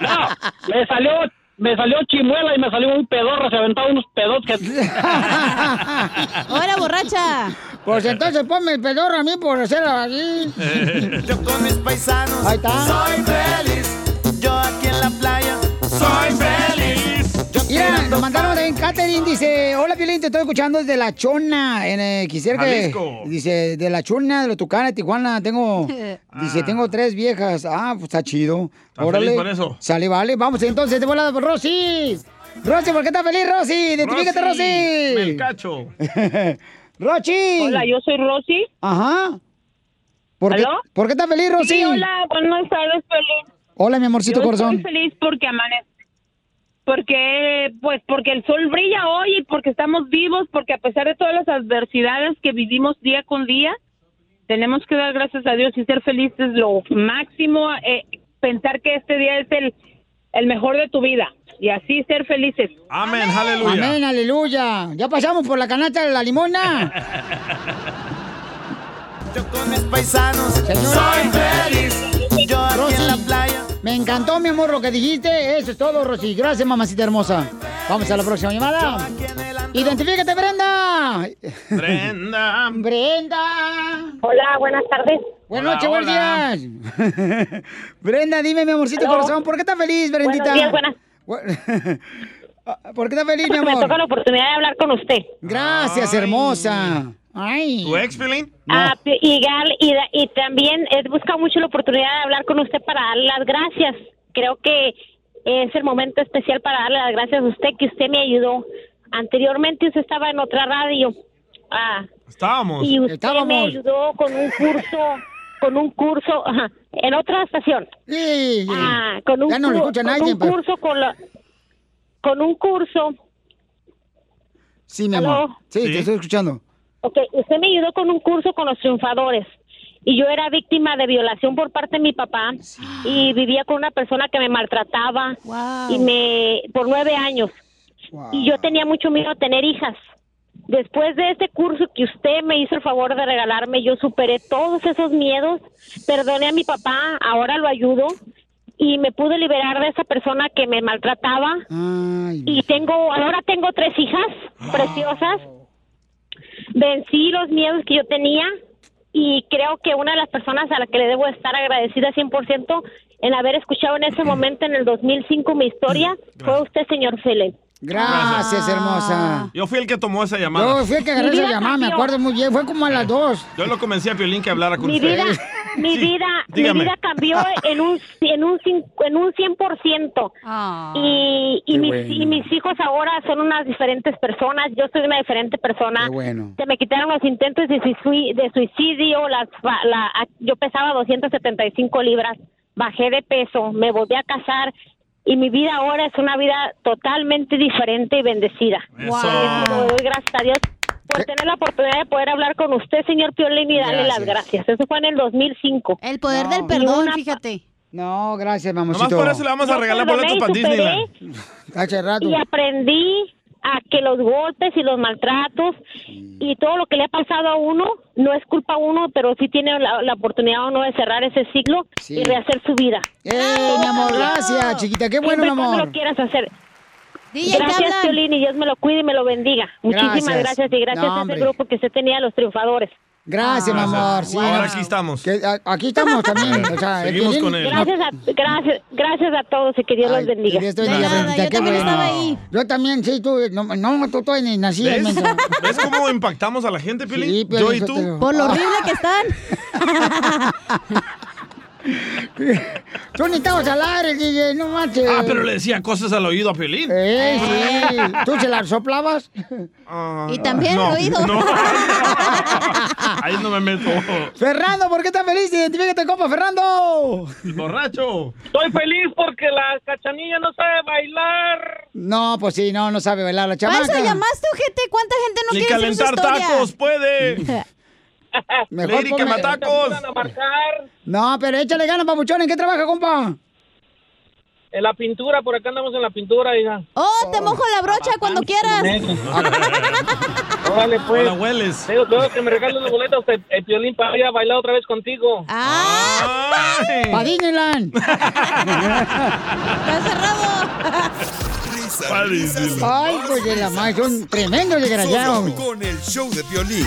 no, me salió... Me salió chimuela y me salió muy pedorra, se aventaba unos pedos que... *laughs* ¡Hola, borracha! Pues entonces ponme el pedorro a mí por hacer así. *laughs* Yo con mis paisanos Ahí está. soy feliz. Yo aquí en la playa soy feliz. Mira, nos mandaron en Catherine, dice, hola Piolín, te estoy escuchando desde La Chona, en, eh, quisiera que, dice, de La Chona, de los Tucanes, Tijuana, tengo, *laughs* dice, tengo tres viejas, ah, pues está chido, feliz por eso. Sale, vale, vamos entonces, de volada por Rosy, Rosy, ¿por qué estás feliz, Rosy? Identifícate, Rosy. Melcacho. *laughs* Rochi. Hola, yo soy Rosy. Ajá. ¿Por qué. ¿Por qué estás feliz, Rosy? Sí, hola, buenas tardes, feliz. Hola, mi amorcito Yo corazón. Estoy feliz porque amanece. Porque, pues, porque el sol brilla hoy y porque estamos vivos, porque a pesar de todas las adversidades que vivimos día con día, tenemos que dar gracias a Dios y ser felices lo máximo, eh, pensar que este día es el, el mejor de tu vida y así ser felices. Amén, aleluya. Amén, aleluya. Ya pasamos por la canasta de la limona. Yo con mis paisanos Señora. soy feliz. Yo aquí Rosy, en la playa. Me encantó, mi amor, lo que dijiste. Eso es todo, Rosy. Gracias, mamacita hermosa. Vamos a la próxima llamada. Identifícate, Brenda. Brenda. *laughs* Brenda. Hola, buenas tardes. Buenas noches, buenos días. *laughs* Brenda, dime, mi amorcito Aló. corazón, ¿por qué estás feliz, Brendita? Buenos días, buenas. Bu- *laughs* ¿Por qué estás feliz, mi Porque me amor? toca la oportunidad de hablar con usted. Gracias, hermosa. Ay. ¿Tu ex? Ah, y, Gal- y, da- y también he buscado mucho la oportunidad de hablar con usted para darle las gracias. Creo que es el momento especial para darle las gracias a usted, que usted me ayudó. Anteriormente usted estaba en otra radio. Ah, Estábamos. y usted me ayudó con un curso, con un curso, ajá, en otra estación. Ah, con un, Ya no lo con nadie, un pero- curso con la- con un curso. Sí, mi ¿Aló? amor. Sí, te estoy escuchando. Ok, usted me ayudó con un curso con los triunfadores. Y yo era víctima de violación por parte de mi papá y vivía con una persona que me maltrataba y me por nueve años. Y yo tenía mucho miedo a tener hijas. Después de ese curso que usted me hizo el favor de regalarme, yo superé todos esos miedos, perdoné a mi papá, ahora lo ayudo y me pude liberar de esa persona que me maltrataba. Y tengo, ahora tengo tres hijas preciosas. Vencí los miedos que yo tenía y creo que una de las personas a la que le debo estar agradecida 100% en haber escuchado en ese momento, en el 2005, mi historia, fue usted, señor Fele. Gracias, hermosa. Yo fui el que tomó esa llamada. Yo fui el que agarré esa llamada, me acuerdo muy bien. Fue como a las dos. Yo lo convencí a Piolín que hablara con Mi usted. vida, *laughs* mi vida, mi vida cambió en un en un cin- en un 100%. Y, y, Qué mis, bueno. y mis hijos ahora son unas diferentes personas. Yo soy una diferente persona. Qué bueno. Se me quitaron los intentos de, suicui- de suicidio. Las, la, yo pesaba 275 libras. Bajé de peso. Me volví a casar. Y mi vida ahora es una vida totalmente diferente y bendecida. Eso. Y eso gracias a Dios por tener la oportunidad de poder hablar con usted, señor Piolín, y darle las gracias. Eso fue en el 2005. El poder del perdón, una- fíjate. No, gracias, mamacito. Nomás por eso le vamos a regalar boletos y para Disneyland. Rato. Y aprendí a que los golpes y los maltratos y todo lo que le ha pasado a uno no es culpa a uno, pero sí tiene la, la oportunidad uno de cerrar ese ciclo y rehacer su vida. ¡Eh, mi amor! Gracias, chiquita. Qué bueno, mi amor. lo quieras hacer. DJ, gracias. Piolín, y Dios me lo cuide y me lo bendiga. Muchísimas Gracias. gracias, y gracias No, a ese grupo que usted tenía, los triunfadores. Gracias, mi amor. Sí, Ahora aquí estamos. que, a- aquí estamos también. O sea, el Seguimos con él. Gracias a, gracias, gracias a todos y que Dios los bendiga. Bendiga, Brendita, qué bueno. Yo también, sí, tú. No, no tú todavía ni nacías, ¿Ves? menso. ¿Ves cómo impactamos a la gente? Sí, Yo y tú. Por lo horrible que están. *laughs* *laughs* Tú ni estabas al aire, DJ, no manches. Ah, pero le decía cosas al oído a Piolín. Eh, sí. ¿Tú se la soplabas? Y también no, el oído. no. *laughs* Ahí no me meto. Fernando, ¿por qué estás feliz? Identifícate, compa, Fernando. El borracho. Estoy feliz porque la cachanilla no sabe bailar. No, pues sí, no, no sabe bailar la ¿Para chamaca. eso llamaste, ojete? ¿Cuánta gente no Ni quiere decir su calentar historia? tacos puede. *laughs* *laughs* Mejor Lady ponme- Camatacos. No, pero échale ganas, papuchón. ¿En qué trabaja, compa? En la pintura, por acá andamos en la pintura, hija. Oh, te mojo la brocha cuando quieras. *laughs* Órale, pues. Hola, hueles. Digo, que me regales los boletos, el, el piolín para ir a bailar otra vez contigo. ¡Ah! ¡Pa Disneyland! *laughs* ¡Está cerrado! Ay, pues de la madre, son tremendos desgraciados. Solo con el show de violín.